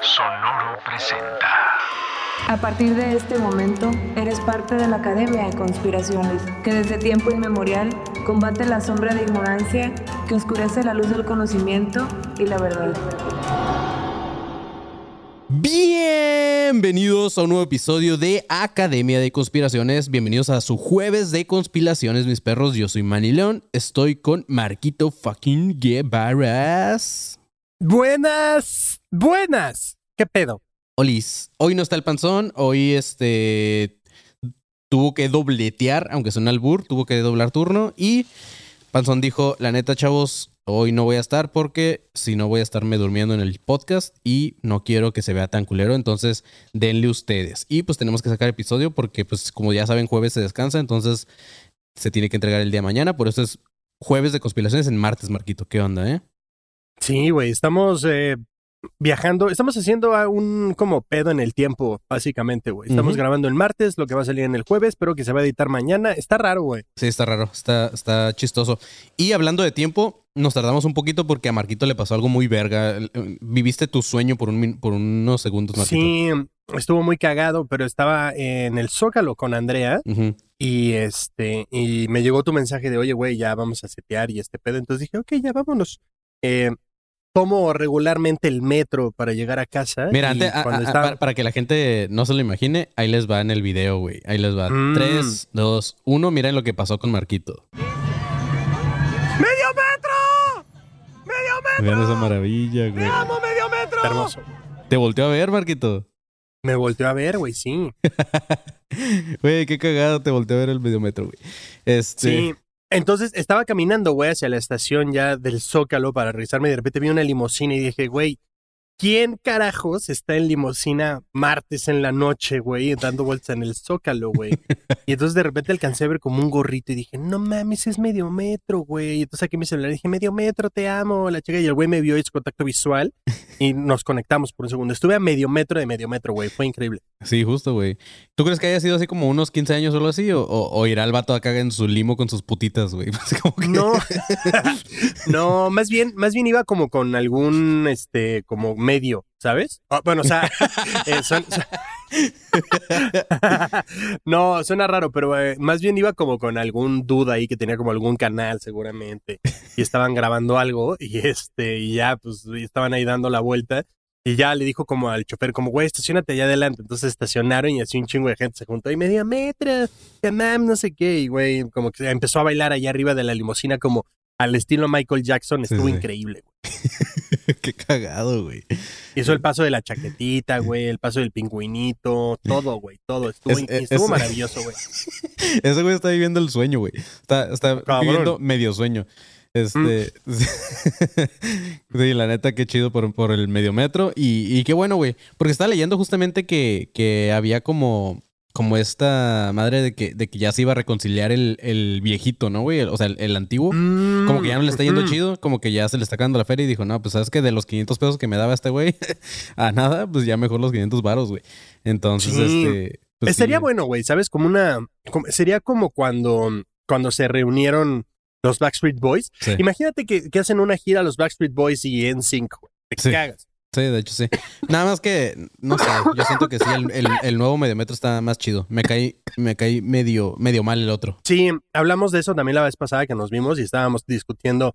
Sonoro presenta. A partir de este momento, eres parte de la Academia de Conspiraciones, que desde tiempo inmemorial combate la sombra de ignorancia que oscurece la luz del conocimiento y la verdad. Bienvenidos a un nuevo episodio de Academia de Conspiraciones. Bienvenidos a su jueves de conspiraciones, mis perros. Yo soy Manny León. Estoy con Marquito fucking Guevaras. Buenas, buenas. ¿Qué pedo? Olis, hoy no está el panzón. Hoy este tuvo que dobletear, aunque suena al bur, tuvo que doblar turno. Y Panzón dijo: La neta, chavos, hoy no voy a estar porque si no voy a estarme durmiendo en el podcast y no quiero que se vea tan culero, entonces denle ustedes. Y pues tenemos que sacar episodio porque pues como ya saben jueves se descansa, entonces se tiene que entregar el día de mañana, por eso es jueves de conspiraciones en martes, Marquito. ¿Qué onda, eh? Sí, güey, estamos eh, viajando, estamos haciendo un como pedo en el tiempo, básicamente, güey. Estamos grabando el martes, lo que va a salir en el jueves, pero que se va a editar mañana. Está raro, güey. Sí, está raro, está, está chistoso. Y hablando de tiempo, nos tardamos un poquito porque a Marquito le pasó algo muy verga. Viviste tu sueño por, un, por unos segundos, Marquito. Sí, estuvo muy cagado, pero estaba en el Zócalo con Andrea y este, y me llegó tu mensaje de, oye, güey, ya vamos a setear y este pedo. Entonces dije, ok, ya vámonos. Eh, tomo regularmente el metro para llegar a casa. Mira, antes, a- cuando a- estaba- para, para que la gente no se lo imagine, ahí les va en el video, güey. Ahí les va. Mm. 3, 2, 1. Miren lo que pasó con Marquito. ¡Medio metro! ¡Medio metro! Vean esa maravilla, güey. ¡Amo medio metro! Hermoso. Te volteó a ver, Marquito. Me volteó a ver, güey, sí. Güey, qué cagado te volteó a ver el videometro, güey. Este. Sí. Entonces estaba caminando, güey, hacia la estación ya del Zócalo para regresarme y de repente vi una limusina y dije, güey, ¿quién carajos está en limusina martes en la noche, güey, dando vueltas en el Zócalo, güey? y entonces de repente alcancé a ver como un gorrito y dije, no mames, es medio metro, güey. Y entonces saqué mi celular dije, medio metro, te amo, la chica. Y el güey me vio hizo contacto visual y nos conectamos por un segundo. Estuve a medio metro de medio metro, güey, fue increíble. Sí, justo, güey. ¿Tú crees que haya sido así como unos 15 años o algo así? ¿O, o- o irá el vato acá en su limo con sus putitas, güey? Que- No, no, más bien, más bien iba como con algún, este, como medio, ¿sabes? Ah, bueno, o sea, eh, son- son- no, suena raro, pero eh, más bien iba como con algún duda ahí que tenía como algún canal seguramente y estaban grabando algo y este, y ya, pues, estaban ahí dando la vuelta. Y ya le dijo como al chofer, como, güey, estacionate allá adelante. Entonces estacionaron y así un chingo de gente se juntó y media metro, que mam, no sé qué. Y güey, como que empezó a bailar allá arriba de la limusina como al estilo Michael Jackson. Sí, Estuvo sí. increíble, güey. qué cagado, güey. Hizo el paso de la chaquetita, güey, el paso del pingüinito, todo, güey, todo. Estuvo, Es- in- es- estuvo es- maravilloso, güey. Ese güey está viviendo el sueño, güey. Está, está Cabrón. viviendo medio sueño. Este. sí, la neta, qué chido por, por el medio metro. Y, y qué bueno, güey. Porque estaba leyendo justamente que, que había como. Como esta madre de que, de que ya se iba a reconciliar el, el viejito, ¿no, güey? O sea, el, el antiguo. Como que ya no le está yendo Mm, chido, como que ya se le está acabando la feria y dijo, no, pues sabes que de los 500 pesos que me daba este güey, a nada, pues ya mejor los 500 varos, güey. Entonces, Sí. este... pues sí. bueno, güey, ¿sabes? Como una. como- sería como cuando, cuando se reunieron los Backstreet Boys. Sí. Imagínate que, que hacen una gira los Backstreet Boys y NSYNC, güey. Te cagas. Sí, de hecho sí. Nada más que, no sé, yo siento que sí, el, el- el nuevo mediometro está más chido. Me caí, me caí medio, medio mal el otro. Sí, hablamos de eso también la vez pasada que nos vimos y estábamos discutiendo,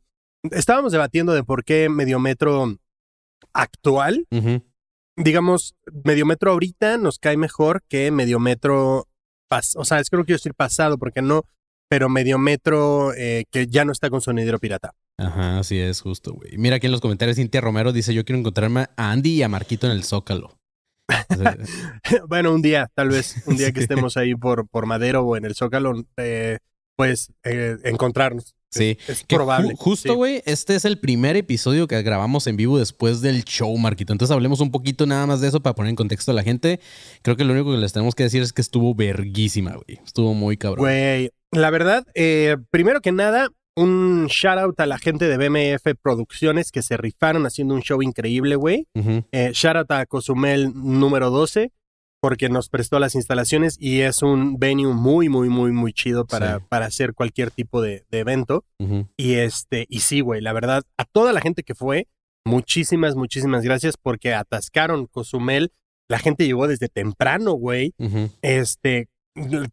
estábamos debatiendo de por qué Mediometro actual, Ujú. digamos, Mediometro ahorita nos cae mejor que Mediometro, pas o sea, es que no quiero decir pasado porque no, pero Mediometro eh, que ya no está con sonidero pirata. Ajá, así es, justo, güey. Mira aquí en los comentarios, Cintia Romero dice, yo quiero encontrarme a Andy y a Marquito en el Zócalo. Bueno, un día, tal vez, un día que estemos ahí por, por Madero o en el Zócalo, eh, pues eh, encontrarnos. Sí. Es, probable. ju- justo, sí. güey, este es el primer episodio que grabamos en vivo después del show, Marquito. Entonces hablemos un poquito nada más de eso para poner en contexto a la gente. Creo que lo único que les tenemos que decir es que estuvo verguísima, güey. Estuvo muy cabrón. Güey, la verdad, eh, primero que nada, un shout out a la gente de BMF Producciones que se rifaron haciendo un show increíble, güey. Eh, shout out a Cozumel número 12 porque nos prestó las instalaciones y es un venue muy, muy, muy, muy chido para, Sí. para hacer cualquier tipo de, de evento. Y este, y sí, güey, la verdad, a toda la gente que fue, muchísimas, muchísimas gracias porque atascaron Cozumel. La gente llegó desde temprano, güey. Este,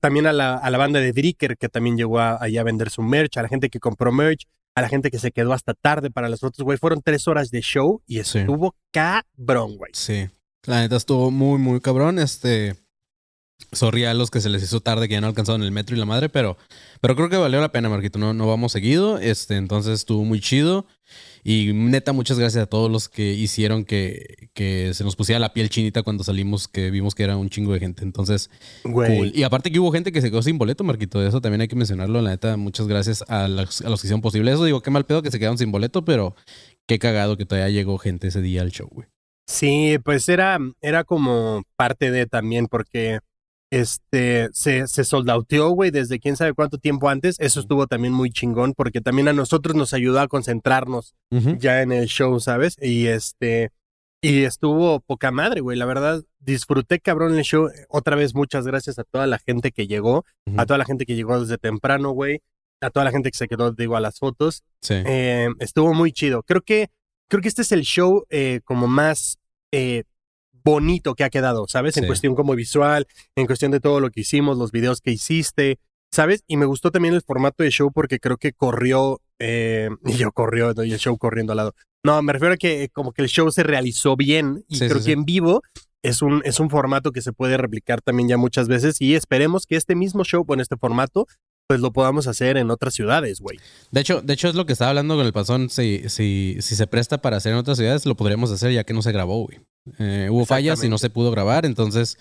también a la, a la banda de Dricker, que también llegó a- allá a vender su merch, a la gente que compró merch, a la gente que se quedó hasta tarde para las fotos, güey. Fueron tres horas de show y Sí. estuvo cabrón, güey. Sí. La neta estuvo muy, muy cabrón. Este. Sorry a los que se les hizo tarde que ya no alcanzaron el metro y la madre, pero, pero creo que valió la pena, Marquito. No, no vamos seguido. Este, entonces estuvo muy chido. Y neta, muchas gracias a todos los que hicieron que, que se nos pusiera la piel chinita cuando salimos, que vimos que era un chingo de gente. Entonces, Güey. cool. Y aparte que hubo gente que se quedó sin boleto, Marquito. Eso también hay que mencionarlo. La neta, muchas gracias a los, a los que hicieron posible eso. Digo, qué mal pedo que se quedaron sin boleto, pero qué cagado que todavía llegó gente ese día al show, güey. Sí, pues era, era como parte de también porque este se, se soldauteó, güey, desde quién sabe cuánto tiempo antes. Eso estuvo también muy chingón porque también a nosotros nos ayudó a concentrarnos ya en el show, ¿sabes? Y este, y estuvo poca madre, güey. La verdad, disfruté cabrón el show. Otra vez, muchas gracias a toda la gente que llegó, a toda la gente que llegó desde temprano, güey, a toda la gente que se quedó, digo, a las fotos. Sí. Eh, estuvo muy chido. Creo que, creo que este es el show eh, como más eh, bonito que ha quedado, ¿sabes? En Sí. cuestión como visual, en cuestión de todo lo que hicimos, los videos que hiciste, ¿sabes? Y me gustó también el formato de show porque creo que corrió, eh, y yo corrió, y el show corriendo al lado. No, me refiero a que eh, como que el show se realizó bien y Sí, creo sí, que en vivo es un, es un formato que se puede replicar también ya muchas veces y esperemos que este mismo show con este formato pues lo podamos hacer en otras ciudades, güey. De hecho, de hecho es lo que estaba hablando con el pasón. Si, si, si se presta para hacer en otras ciudades, lo podríamos hacer ya que no se grabó, güey. Eh, hubo fallas y no se pudo grabar, entonces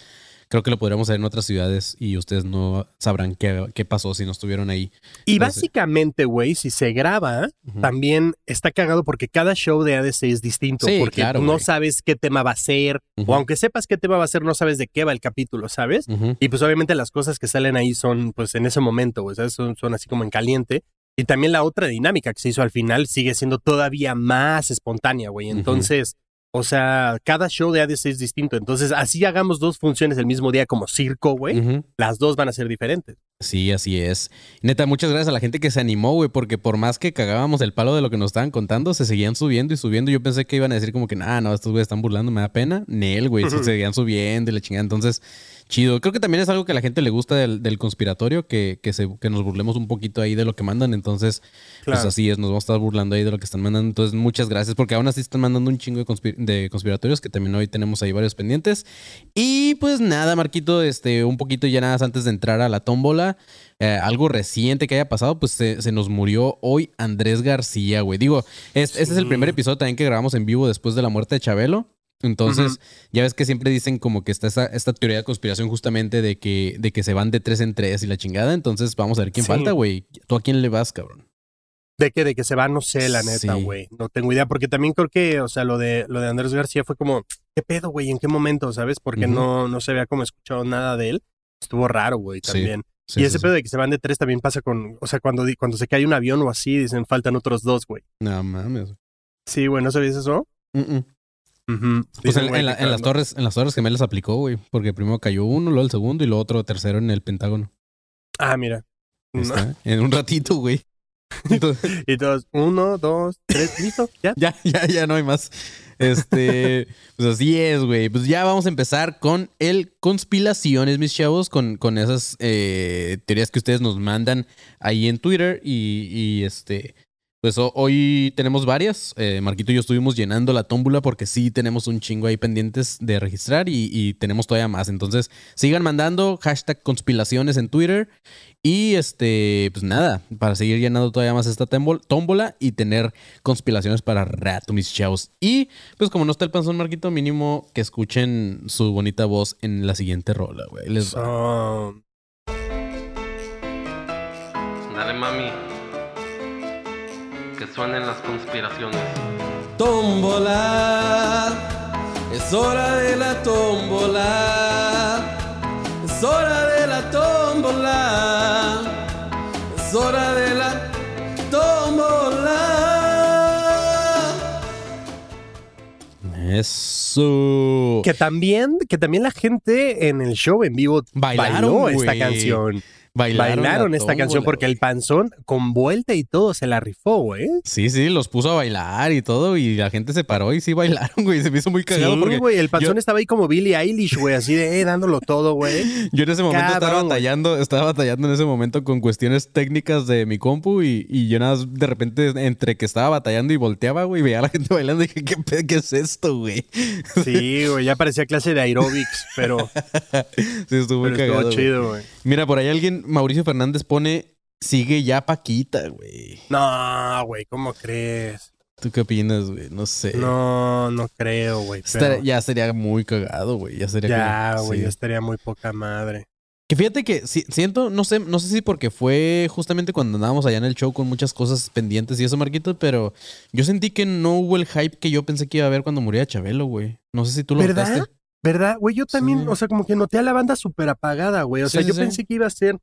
creo que lo podríamos hacer en otras ciudades y ustedes no sabrán qué, qué pasó si no estuvieron ahí. Y básicamente, güey, si se graba, Ujú. también está cagado porque cada show de ADC es distinto. Sí, porque claro, no güey. sabes qué tema va a ser. Ujú. O aunque sepas qué tema va a ser, no sabes de qué va el capítulo, ¿sabes? Ujú. Y pues obviamente las cosas que salen ahí son pues en ese momento, güey. Son, son así como en caliente. Y también la otra dinámica que se hizo al final sigue siendo todavía más espontánea, güey. Entonces, o sea, cada show de ADC es distinto. Entonces, así hagamos dos funciones el mismo día como circo, güey. Las dos van a ser diferentes. Sí, así es. Neta, muchas gracias a la gente que se animó, güey, porque por más que cagábamos el palo de lo que nos estaban contando, se seguían subiendo y subiendo. Yo pensé que iban a decir como que, nah, no, estos güeyes están burlando, me da pena. Nel, güey, se seguían subiendo y la chingada. Entonces, chido. Creo que también es algo que a la gente le gusta del, del conspiratorio, que, que, se, que nos burlemos un poquito ahí de lo que mandan. Entonces, pues así es, nos vamos a estar burlando ahí de lo que están mandando. Entonces, muchas gracias, porque aún así están mandando un chingo de, conspir- de conspiratorios, que también hoy tenemos ahí varios pendientes. Y pues nada, Marquito, este, un poquito ya nada antes de entrar a la tómbola. eh, algo reciente que haya pasado, pues se, se nos murió hoy Andrés García, güey. Digo, es- este es el primer episodio también que grabamos en vivo después de la muerte de Chabelo. Entonces, ya ves que siempre dicen como que está esta, esta teoría de conspiración justamente de que, de que se van de tres en tres y la chingada. Entonces, vamos a ver quién Sí. falta, güey. ¿Tú a quién le vas, cabrón? De que, de que se va, no sé, la neta, Sí. güey. No tengo idea, porque también creo que, o sea, lo de, lo de Andrés García fue como, ¿qué pedo, güey? ¿En qué momento, sabes? Porque no, no se había como escuchado nada de él. Estuvo raro, güey, también. Sí, y ese pedo de que se van de tres también pasa con, o sea, cuando, cuando se cae un avión o así, dicen, faltan otros dos, güey. No mames. Sí, güey, ¿no sabías eso? Pues en, güey, en la- que en las torres, en las torres gemelas aplicó, güey. Porque primero cayó uno, luego el segundo y luego otro tercero en el Pentágono. Ah, mira. No. En un ratito, güey. Entonces, Y todos, uno, dos, tres, listo, ya. ya, ya, ya no hay más. Este, pues así es, güey. Pues ya vamos a empezar con el conspiraciones, mis chavos, con, con esas eh, teorías que ustedes nos mandan ahí en Twitter. Y, y, este, pues ho- hoy tenemos varias. Eh, Marquito y yo estuvimos llenando la tómbula porque sí tenemos un chingo ahí pendientes de registrar y, y tenemos todavía más. Entonces, sigan mandando hashtag conspiraciones en Twitter. Y este, pues nada, para seguir llenando todavía más esta tómbola y tener conspiraciones para rato, mis chavos. Y pues como no está el panzón Marquito, mínimo que escuchen su bonita voz en la siguiente rola, güey. Les Dale mami. Que suenen las conspiraciones. Tómbola, es hora de la tómbola, es hora de la tómbola, es hora de la tómbola. Eso. Que también, que también la gente en el show en vivo Bailaron, bailó esta canción. Bailaron, bailaron la esta canción porque el panzón con vuelta y todo se la rifó, güey. Sí, sí, los puso a bailar y todo y la gente se paró y sí bailaron, güey. Se me hizo muy cagado Sí, porque güey, el panzón yo- estaba ahí como Billie Eilish, güey, así de eh, dándolo todo, güey. yo en ese momento estaba güey. batallando, estaba batallando en ese momento con cuestiones técnicas de mi compu y, y yo nada más de repente entre que estaba batallando y volteaba, güey, veía a la gente bailando y dije, ¿qué, pe- qué es esto, güey? Sí, güey, ya parecía clase de aerobics, pero, Sí, estuvo muy pero cagado. estuvo chido, güey. Mira, por ahí alguien, Mauricio Fernández pone, sigue ya Paquita, güey. No, güey, ¿cómo crees? ¿Tú qué opinas, güey? No sé. No, no creo, güey. Pero ya sería muy cagado, güey. Ya sería Ya, güey, sí. ya estaría muy poca madre. Que fíjate que si- siento, no sé, no sé si porque fue justamente cuando andábamos allá en el show con muchas cosas pendientes y eso, Marquito, pero yo sentí que no hubo el hype que yo pensé que iba a haber cuando muriera Chabelo, güey. No sé si tú lo ¿Verdad? notaste. ¿Verdad? Güey, yo también, Sí. o sea, como que noté a la banda súper apagada, güey. O Sí, sea, sí, yo pensé que iba a ser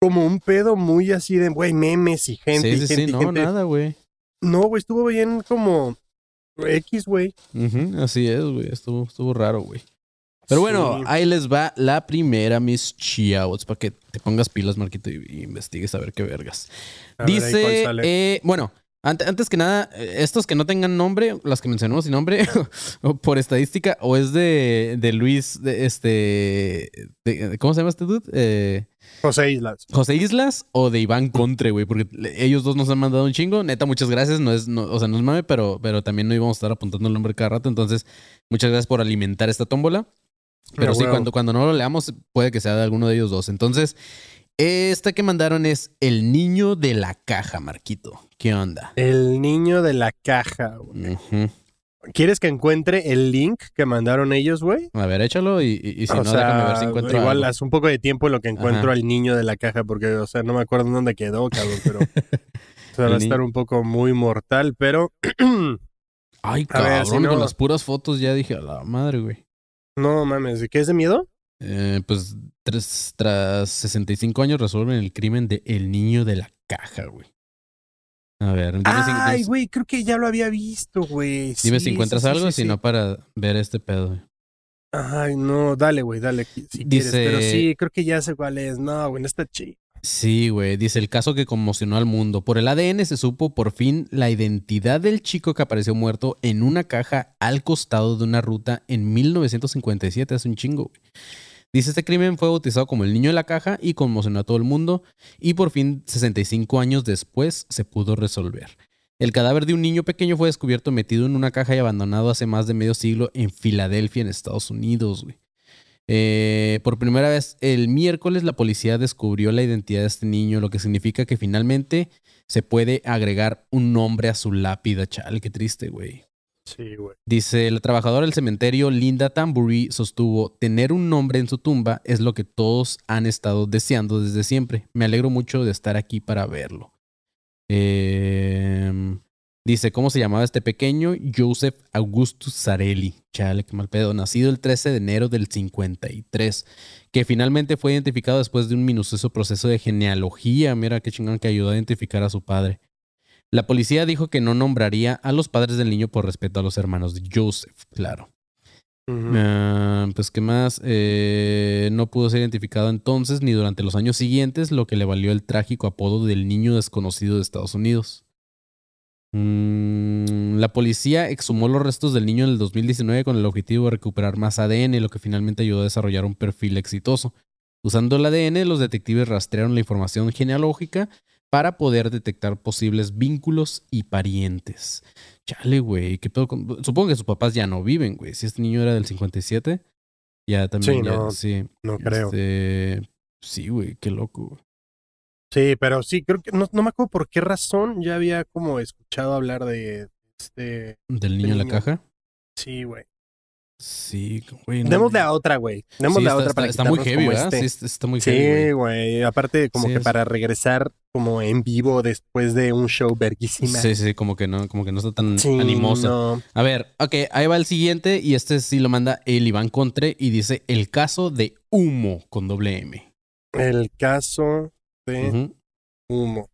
como un pedo muy así de, güey, memes y gente sí, y sí, gente sí, no, gente. nada, güey. No, güey, estuvo bien como X, güey. Ujú, así es, güey. Estuvo, estuvo raro, güey. Pero bueno, ahí les va la primera, mis chiaots, para que te pongas pilas, Marquito, y, y investigues a ver qué vergas. A Dice, eh, bueno, antes que nada, estos que no tengan nombre, las que mencionamos sin nombre, por estadística, o es de, de Luis, de este, de- ¿cómo se llama este dude? Eh, José Islas. José Islas o de Iván Contre, güey, porque ellos dos nos han mandado un chingo. Neta, muchas gracias. No es, no, o sea, no es mame, pero, pero también no íbamos a estar apuntando el nombre cada rato. Entonces, muchas gracias por alimentar esta tómbola. Pero sí, cuando, cuando no lo leamos, puede que sea de alguno de ellos dos. Entonces, esta que mandaron es El niño de la caja, Marquito. ¿Qué onda? El niño de la caja, güey. ¿Quieres que encuentre el link que mandaron ellos, güey? A ver, échalo y, y- y si o no, sea, déjame ver si encuentro igual algo. hace un poco de tiempo en lo que encuentro Ajá. al niño de la caja, porque, o sea, no me acuerdo en dónde quedó, cabrón, pero o sea, va a estar un poco muy mortal, pero Ay, ver, cabrón, si no- con las puras fotos ya dije, a la madre, güey. no mames, ¿de qué es de miedo? Eh, pues tras, tras 65 años resuelven el crimen de el niño de la caja, güey. A ver, dime, si, Ay, güey, creo que ya lo había visto, güey. dime Sí, si encuentras sí, algo, sí, si no para ver este pedo. güey. Ay, no, dale, güey, dale si quieres, Dice- pero sí, creo que ya sé cuál es. No, güey, no está chido. Sí, güey, dice el caso que conmocionó al mundo. Por el ADN se supo por fin la identidad del chico que apareció muerto en una caja al costado de una ruta en 1957, hace un chingo. güey. Dice este crimen fue bautizado como el niño de la caja y conmocionó a todo el mundo y por fin 65 años después se pudo resolver. El cadáver de un niño pequeño fue descubierto metido en una caja y abandonado hace más de medio siglo en Filadelfia, en Estados Unidos. güey. Eh, por primera vez el miércoles la policía descubrió la identidad de este niño, lo que significa que finalmente se puede agregar un nombre a su lápida. Chale, qué triste, güey. Dice, la trabajadora del cementerio Linda Tambury sostuvo, tener un nombre en su tumba es lo que todos han estado deseando desde siempre. Me alegro mucho de estar aquí para verlo. Eh, dice, ¿cómo se llamaba este pequeño? Joseph Augustus Sarelli. Chale, qué mal pedo. Nacido el 13 de enero del 53, que finalmente fue identificado después de un minucioso proceso de genealogía. Mira qué chingón que ayudó a identificar a su padre. La policía dijo que no nombraría a los padres del niño por respeto a los hermanos de Joseph, claro. Ah, pues, ¿qué más? Eh, no pudo ser identificado entonces ni durante los años siguientes, lo que le valió el trágico apodo del niño desconocido de Estados Unidos. Mm, la policía exhumó los restos del niño en el 2019 con el objetivo de recuperar más ADN, lo que finalmente ayudó a desarrollar un perfil exitoso. Usando el ADN, los detectives rastrearon la información genealógica para poder detectar posibles vínculos y parientes. Chale, güey, ¿qué pedo con- Supongo que sus papás ya no viven, güey. Si este niño era del 57, ya también. Sí, ya- no, sí, No creo. este, sí, güey, qué loco. güey. Sí, pero sí, creo que no, no me acuerdo por qué razón ya había como escuchado hablar de este. ¿Del niño en la niño. caja? Sí, güey. Sí, güey. no- Démosle a otra, güey. Démosle Sí, a está, otra está- para está muy quitarnos heavy, ¿verdad? este. Sí, está, está muy heavy, Sí, güey. Aparte, como Sí, que es- para regresar como en vivo después de un show verguísima. Sí, sí, como que no, como que no está tan Sí, animoso. no. A ver, ok, ahí va el siguiente y este sí lo manda el Iván Contre y dice el caso de humo con doble M. El caso de humo.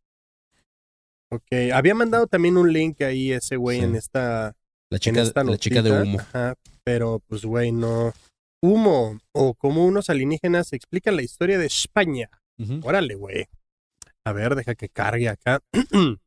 Ok. Había mandado también un link ahí ese güey en esta La en chica, esta la chica de humo. Ajá, pero pues güey, no. Humo o como unos alienígenas explican la historia de España. Órale, güey. A ver, deja que cargue acá.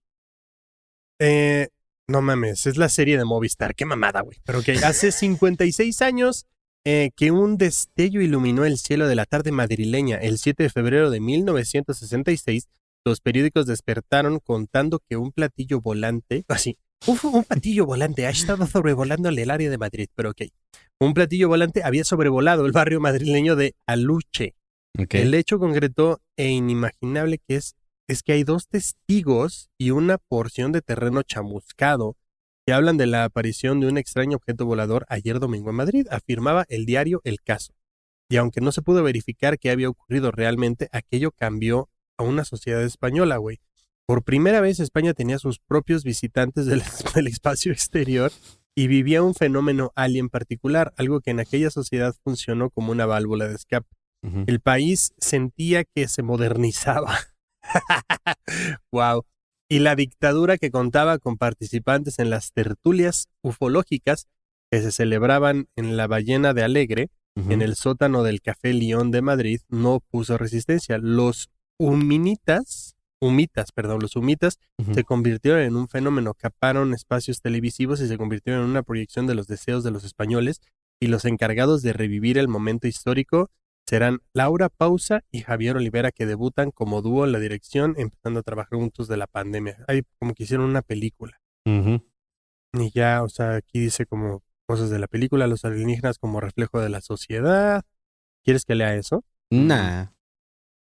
eh, no mames, es la serie de Movistar. Qué mamada, güey. Pero que hace 56 años eh, que un destello iluminó el cielo de la tarde madrileña. El 7 de febrero de 1966, los periódicos despertaron contando que un platillo volante, así, un, un platillo volante ha estado sobrevolando el área de Madrid, pero ok. Un platillo volante había sobrevolado el barrio madrileño de Aluche. El hecho concreto e inimaginable que es, es que hay dos testigos y una porción de terreno chamuscado que hablan de la aparición de un extraño objeto volador ayer domingo en Madrid, afirmaba el diario El Caso. Y aunque no se pudo verificar qué había ocurrido realmente, aquello cambió a una sociedad española, güey. Por primera vez España tenía sus propios visitantes del, del espacio exterior y vivía un fenómeno alien particular, algo que en aquella sociedad funcionó como una válvula de escape. El país sentía que se modernizaba. wow. Y la dictadura que contaba con participantes en las tertulias ufológicas que se celebraban en la Ballena de Alegre, en el sótano del Café León de Madrid, no puso resistencia. Los huminitas, humitas, perdón, los humitas se convirtieron en un fenómeno, caparon espacios televisivos y se convirtieron en una proyección de los deseos de los españoles y los encargados de revivir el momento histórico serán Laura Pausa y Javier Olivera que debutan como dúo en la dirección empezando a trabajar juntos de la pandemia. Hay como que hicieron una película y ya, o sea, aquí dice como cosas de la película, los alienígenas como reflejo de la sociedad. ¿Quieres que lea eso? Nah.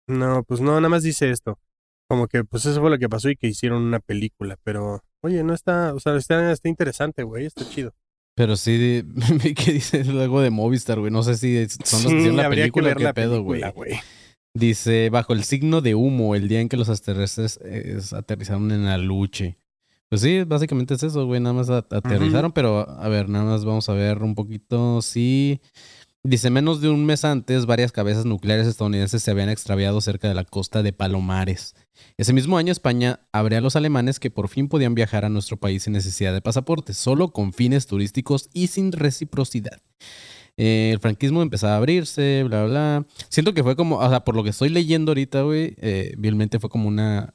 No, pues no, nada más dice esto. Como que pues eso fue lo que pasó y que hicieron una película, pero oye, no está, o sea, está, está interesante, güey, está chido. Pero sí, que dice algo de Movistar, güey. No sé si son los que hicieron la habría que película o qué la pedo, güey. Dice, bajo el signo de humo, el día en que los extraterrestres eh, aterrizaron en Aluche. Pues sí, básicamente es eso, güey. Nada más aterrizaron, pero a ver, nada más vamos a ver un poquito. Sí. Dice, menos de un mes antes, varias cabezas nucleares estadounidenses se habían extraviado cerca de la costa de Palomares. Ese mismo año, España abre a los alemanes que por fin podían viajar a nuestro país sin necesidad de pasaporte, solo con fines turísticos y sin reciprocidad. Eh, el franquismo empezaba a abrirse, bla, bla. Siento que fue como, o sea, por lo que estoy leyendo ahorita, güey, eh, vilmente fue como una,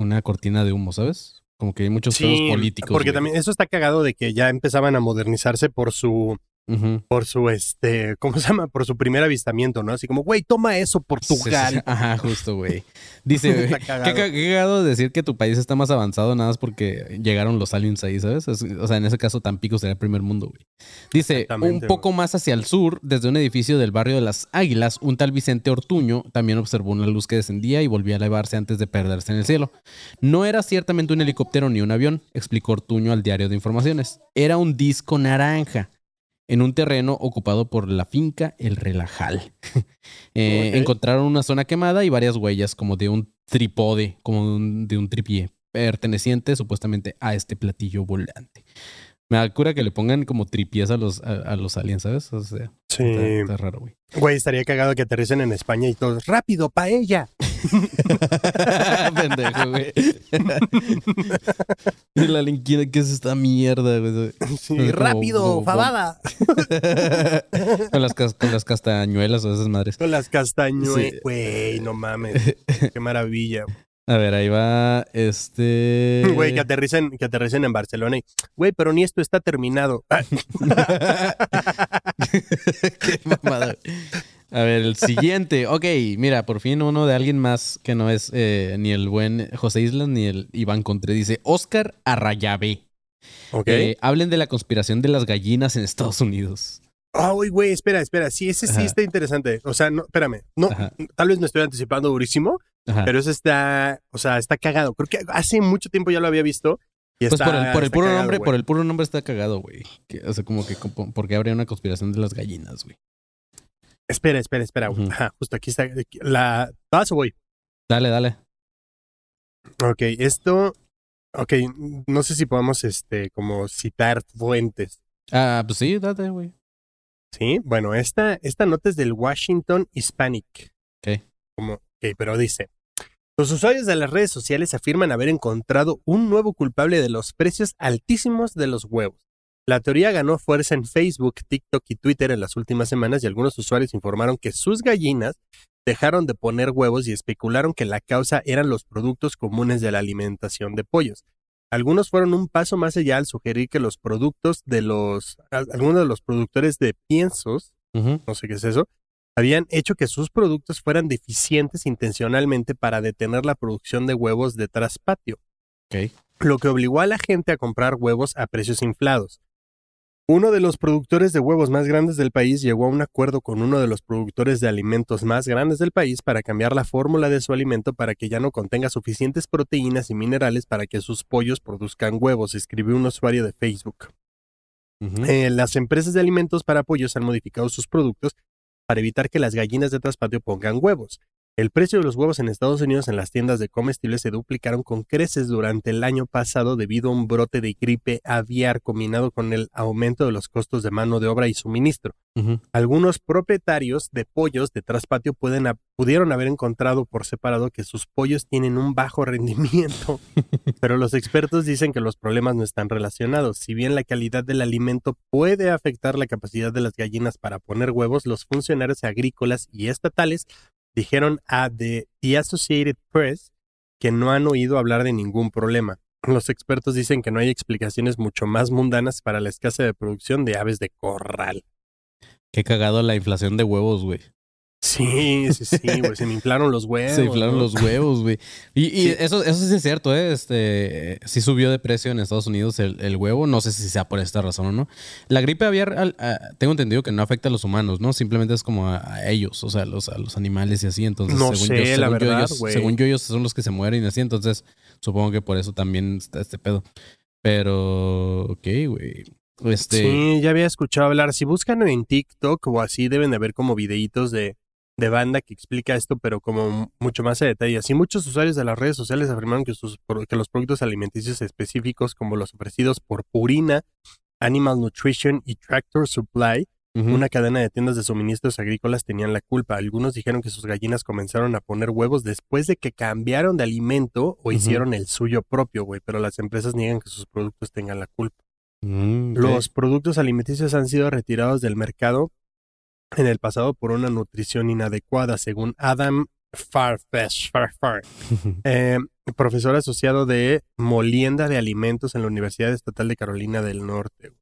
una cortina de humo, ¿sabes? Como que hay muchos pedos políticos. porque güey. también eso está cagado de que ya empezaban a modernizarse por su Por su este, ¿cómo se llama? Por su primer avistamiento, ¿no? Así como, güey, toma eso, Portugal. Sí, sí, sí. Ajá, justo, güey. Dice, qué, cagado. decir que tu país está más avanzado nada más porque llegaron los aliens ahí, ¿sabes? Es- o sea, en ese caso Tampico sería el primer mundo, güey. Dice, un poco más hacia el sur, desde un edificio del barrio de las Águilas, un tal Vicente Ortuño también observó una luz que descendía y volvía a elevarse antes de perderse en el cielo. No era ciertamente un helicóptero ni un avión, explicó Ortuño al diario de informaciones. Era un disco naranja en un terreno ocupado por la finca El Relajal. Eh. Encontraron una zona quemada y varias huellas como de un trípode, como de un, de un tripié, perteneciente supuestamente a este platillo volante. Me da cura que le pongan como tripiés a los, a, a los aliens, ¿sabes? O sea, Sí. está, está raro, güey. Güey, estaría cagado que aterricen en España y todos, rápido, paella. Pendejo, güey. La linquina, ¿qué es esta mierda, güey? Sí, Como- rápido, como- fabada. con, las, con las castañuelas o esas madres. Con las castañuelas. Sí. Güey, no mames. Qué maravilla. A ver, ahí va este. Güey, que aterricen, que aterricen en Barcelona y, güey, pero ni esto está terminado. Ah, Qué mamada. A ver, el siguiente. Ok, mira, por fin uno de alguien más que no es eh, ni el buen José Islas ni el Iván Contré. Dice Oscar Arrayabé. ok. Eh, hablen de la conspiración de las gallinas en Estados Unidos. Ay, güey, espera, espera. Sí, ese sí Ajá. está interesante. O sea, no, espérame. No, Ajá. tal vez me estoy anticipando durísimo, Ajá. pero ese está, o sea, está cagado. Creo que hace mucho tiempo ya lo había visto. Y pues está, por el, por el puro cagado, nombre, por el puro nombre está cagado, güey. O sea, como que porque habría una conspiración de las gallinas, güey. Espera, espera, espera. Ajá, justo aquí está. aquí- La. ¿Paso voy? Dale, dale. Ok, esto. Ok, no sé si podemos, este, como citar fuentes. Ah, pues sí, date, güey. Sí, bueno, esta, esta nota es del Washington Hispanic. Ok. Como, ok, pero dice. Los usuarios de las redes sociales afirman haber encontrado un nuevo culpable de los precios altísimos de los huevos. La teoría ganó fuerza en Facebook, TikTok y Twitter en las últimas semanas y algunos usuarios informaron que sus gallinas dejaron de poner huevos y especularon que la causa eran los productos comunes de la alimentación de pollos. Algunos fueron un paso más allá al sugerir que los productos de los algunos de los productores de piensos, no sé qué es eso, habían hecho que sus productos fueran deficientes intencionalmente para detener la producción de huevos de traspatio lo que obligó a la gente a comprar huevos a precios inflados. Uno de los productores de huevos más grandes del país llegó a un acuerdo con uno de los productores de alimentos más grandes del país para cambiar la fórmula de su alimento para que ya no contenga suficientes proteínas y minerales para que sus pollos produzcan huevos, escribió un usuario de Facebook. Eh, las empresas de alimentos para pollos han modificado sus productos para evitar que las gallinas de traspatio pongan huevos. El precio de los huevos en Estados Unidos en las tiendas de comestibles se duplicaron con creces durante el año pasado debido a un brote de gripe aviar combinado con el aumento de los costos de mano de obra y suministro. Algunos propietarios de pollos de traspatio pueden pudieron haber encontrado por separado que sus pollos tienen un bajo rendimiento, pero los expertos dicen que los problemas no están relacionados. Si bien la calidad del alimento puede afectar la capacidad de las gallinas para poner huevos, los funcionarios agrícolas y estatales dijeron a The, Associated Press que no han oído hablar de ningún problema. Los expertos dicen que no hay explicaciones mucho más mundanas para la escasez de producción de aves de corral. Qué cagado la inflación de huevos, güey. Sí, sí, sí, güey. Se me inflaron los huevos. Se inflaron ¿no? los huevos, güey. Y, y Sí. eso, eso sí es cierto, ¿eh? Este, sí subió de precio en Estados Unidos el, el huevo. No sé si sea por esta razón o no. La gripe aviar, al- a- tengo entendido que no afecta a los humanos, ¿no? Simplemente es como a, a ellos, o sea, a los, a los animales y así. Entonces, No según, sé, yo, la según, yo, verdad, ellos, güey. según yo, ellos son los que se mueren y así. Entonces, supongo que por eso también está este pedo. Pero, ok, güey. Este, Sí, ya había escuchado hablar. Si buscan en TikTok o así, deben de ver como videitos de, de banda que explica esto, pero como mucho más a detalle. Así muchos usuarios de las redes sociales afirmaron que, sus, que los productos alimenticios específicos, como los ofrecidos por Purina, Animal Nutrition y Tractor Supply, una cadena de tiendas de suministros agrícolas, tenían la culpa. Algunos dijeron que sus gallinas comenzaron a poner huevos después de que cambiaron de alimento o hicieron el suyo propio, güey, pero las empresas niegan que sus productos tengan la culpa. Mm. Los productos alimenticios han sido retirados del mercado en el pasado por una nutrición inadecuada, según Adam Farfetch, Farfar, eh, profesor asociado de molienda de alimentos en la Universidad Estatal de Carolina del Norte.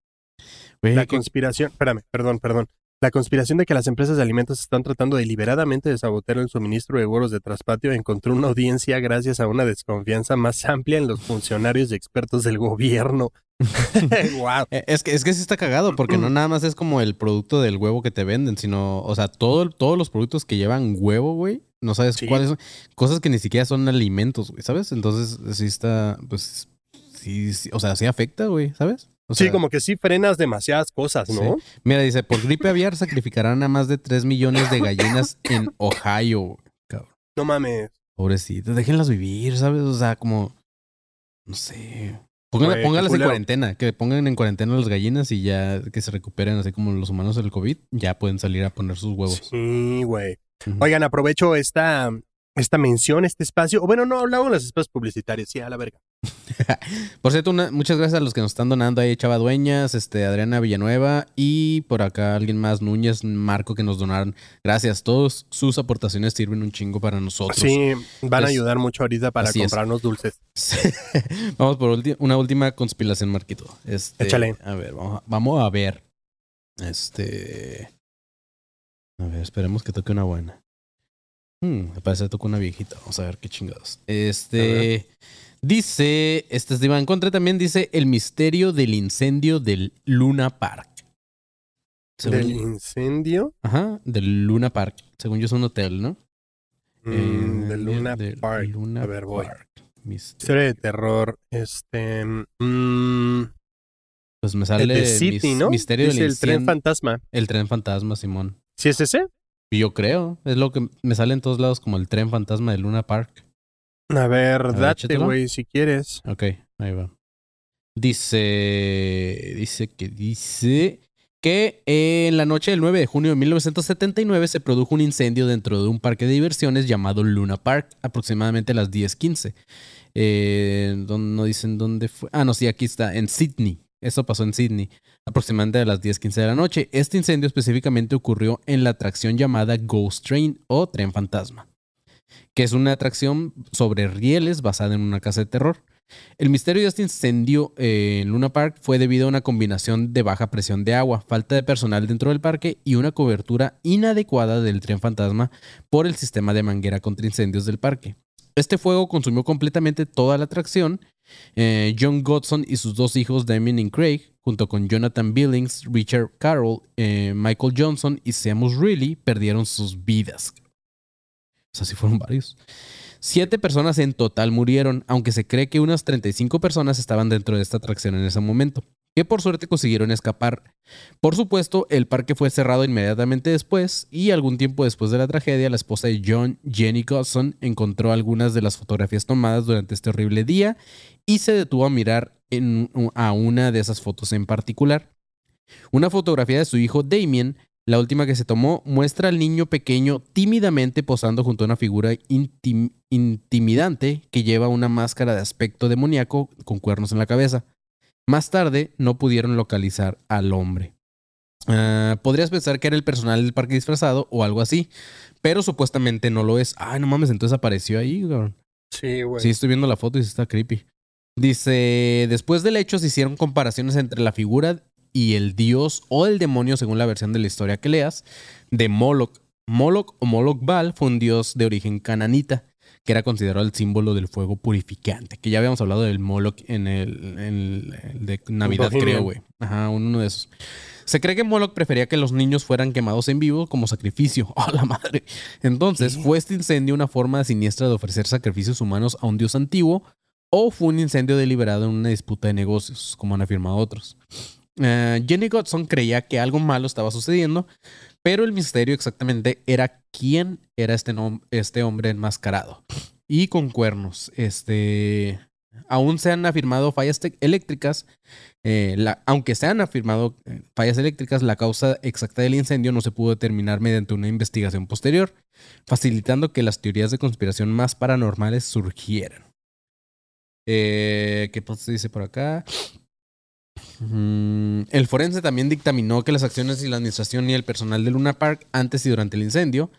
La conspiración, espérame, perdón, perdón. La conspiración de que las empresas de alimentos están tratando deliberadamente de sabotear el suministro de huevos de traspatio encontró una audiencia gracias a una desconfianza más amplia en los funcionarios y expertos del gobierno. wow. Eh, Es que, es que sí está cagado, porque no nada más es como el producto del huevo que te venden, sino, o sea, todo, todos los productos que llevan huevo, güey, no sabes Sí. cuáles son, cosas que ni siquiera son alimentos, güey, ¿sabes? Entonces, sí está, pues, sí, sí, o sea, sí afecta, güey, ¿sabes? O sí, como que sí frenas demasiadas cosas, ¿no? Mira, dice, por gripe aviar sacrificarán a más de 3 millones de gallinas en Ohio. Cabrón, No mames. Pobrecitas, déjenlas vivir, ¿sabes? O sea, como, no sé... Pónganla- pónganlas en cuarentena, que pongan en cuarentena las gallinas y ya que se recuperen así como los humanos del COVID, ya pueden salir a poner sus huevos. Sí, güey. Oigan, aprovecho esta, esta mención, este espacio. O bueno, no, hablamos de los espacios publicitarios, sí, a la verga. Por cierto, una- muchas gracias a los que nos están donando ahí, Chava Dueñas, este, Adriana Villanueva y por acá alguien más, Núñez, Marco, que nos donaron. Gracias, todos sus aportaciones sirven un chingo para nosotros. Sí, van a ayudar mucho ahorita para es. comprarnos dulces. vamos por una última conspiración, Marquito. Este, Échale. A ver, vamos vamos a ver. Este. A ver, esperemos que toque una buena. Hmm, me parece que toca una viejita. Vamos a ver qué chingados. Este. Dice. Este es de Iván Contra también dice el misterio del incendio del Luna Park. Según Del yo- incendio Ajá, del Luna Park. Según yo es un hotel, ¿no? mm, Eh, Luna del Park. Luna A ver, voy. Park. Misterio. Historia de terror. Este. mm, Pues me sale el de City, mis- ¿no? misterio Dice del el tren fantasma. El tren fantasma, Simón. ¿Sí es ese? Yo creo. Es lo que me sale en todos lados como el tren fantasma de Luna Park. A ver, ver, date, échatelo. güey, si quieres. Ok, ahí va. Dice. Dice que dice. Que en la noche del 9 de junio de 1979 se produjo un incendio dentro de un parque de diversiones llamado Luna Park, aproximadamente a las 10:15. Eh, ¿dónde- no dicen dónde fue. Ah, no, sí, aquí está, en Sydney. Eso pasó en Sydney, aproximadamente a las 10:15 de la noche. Este incendio específicamente ocurrió en la atracción llamada Ghost Train o Tren Fantasma, que es una atracción sobre rieles basada en una casa de terror. El misterio de este incendio eh, en Luna Park fue debido a una combinación de baja presión de agua, falta de personal dentro del parque y una cobertura inadecuada del tren fantasma por el sistema de manguera contra incendios del parque. Este fuego consumió completamente toda la atracción. Eh, John Godson y sus dos hijos, Damien y Craig, junto con Jonathan Billings, Richard Carroll, eh, Michael Johnson y Seamus Reilly, perdieron sus vidas. O sea, sí fueron varios. Siete personas en total murieron, aunque se cree que unas 35 personas estaban dentro de esta atracción en ese momento, que por suerte consiguieron escapar. Por supuesto, el parque fue cerrado inmediatamente después y algún tiempo después de la tragedia, la esposa de John, Jenny Godson, encontró algunas de las fotografías tomadas durante este horrible día y se detuvo a mirar a una de esas fotos en particular. Una fotografía de su hijo Damien la última que se tomó muestra al niño pequeño tímidamente posando junto a una figura intim- intimidante que lleva una máscara de aspecto demoníaco con cuernos en la cabeza. Más tarde no pudieron localizar al hombre. Ah, podrías pensar que era el personal del parque disfrazado o algo así, pero supuestamente no lo es. Ay, no mames, entonces apareció ahí, cabrón. Sí, güey. Sí, estoy viendo la foto y está creepy. Dice, después del hecho se hicieron comparaciones entre la figura y el dios o el demonio, según la versión de la historia que leas, de Moloch. Moloch o Moloch Baal fue un dios de origen cananita, que era considerado el símbolo del fuego purificante, que ya habíamos hablado del Moloch en el, en el de Navidad, creo, güey. Ajá, uno de esos. Se cree que Moloch prefería que los niños fueran quemados en vivo como sacrificio. ¡Oh, la madre! Entonces, ¿fue este incendio una forma siniestra de ofrecer sacrificios humanos a un dios antiguo o fue un incendio deliberado en una disputa de negocios, como han afirmado otros? Eh, Jenny Godson creía que algo malo estaba sucediendo, pero el misterio exactamente era quién era este, este hombre enmascarado y con cuernos. Este, aún se han afirmado fallas eléctricas, eh, aunque se han afirmado eh, fallas eléctricas, la causa exacta del incendio no se pudo determinar mediante una investigación posterior, facilitando que las teorías de conspiración más paranormales surgieran. Eh, ¿Qué se dice por acá? Mm, El forense también dictaminó que las acciones y la administración y el personal de Luna Park antes y durante el incendio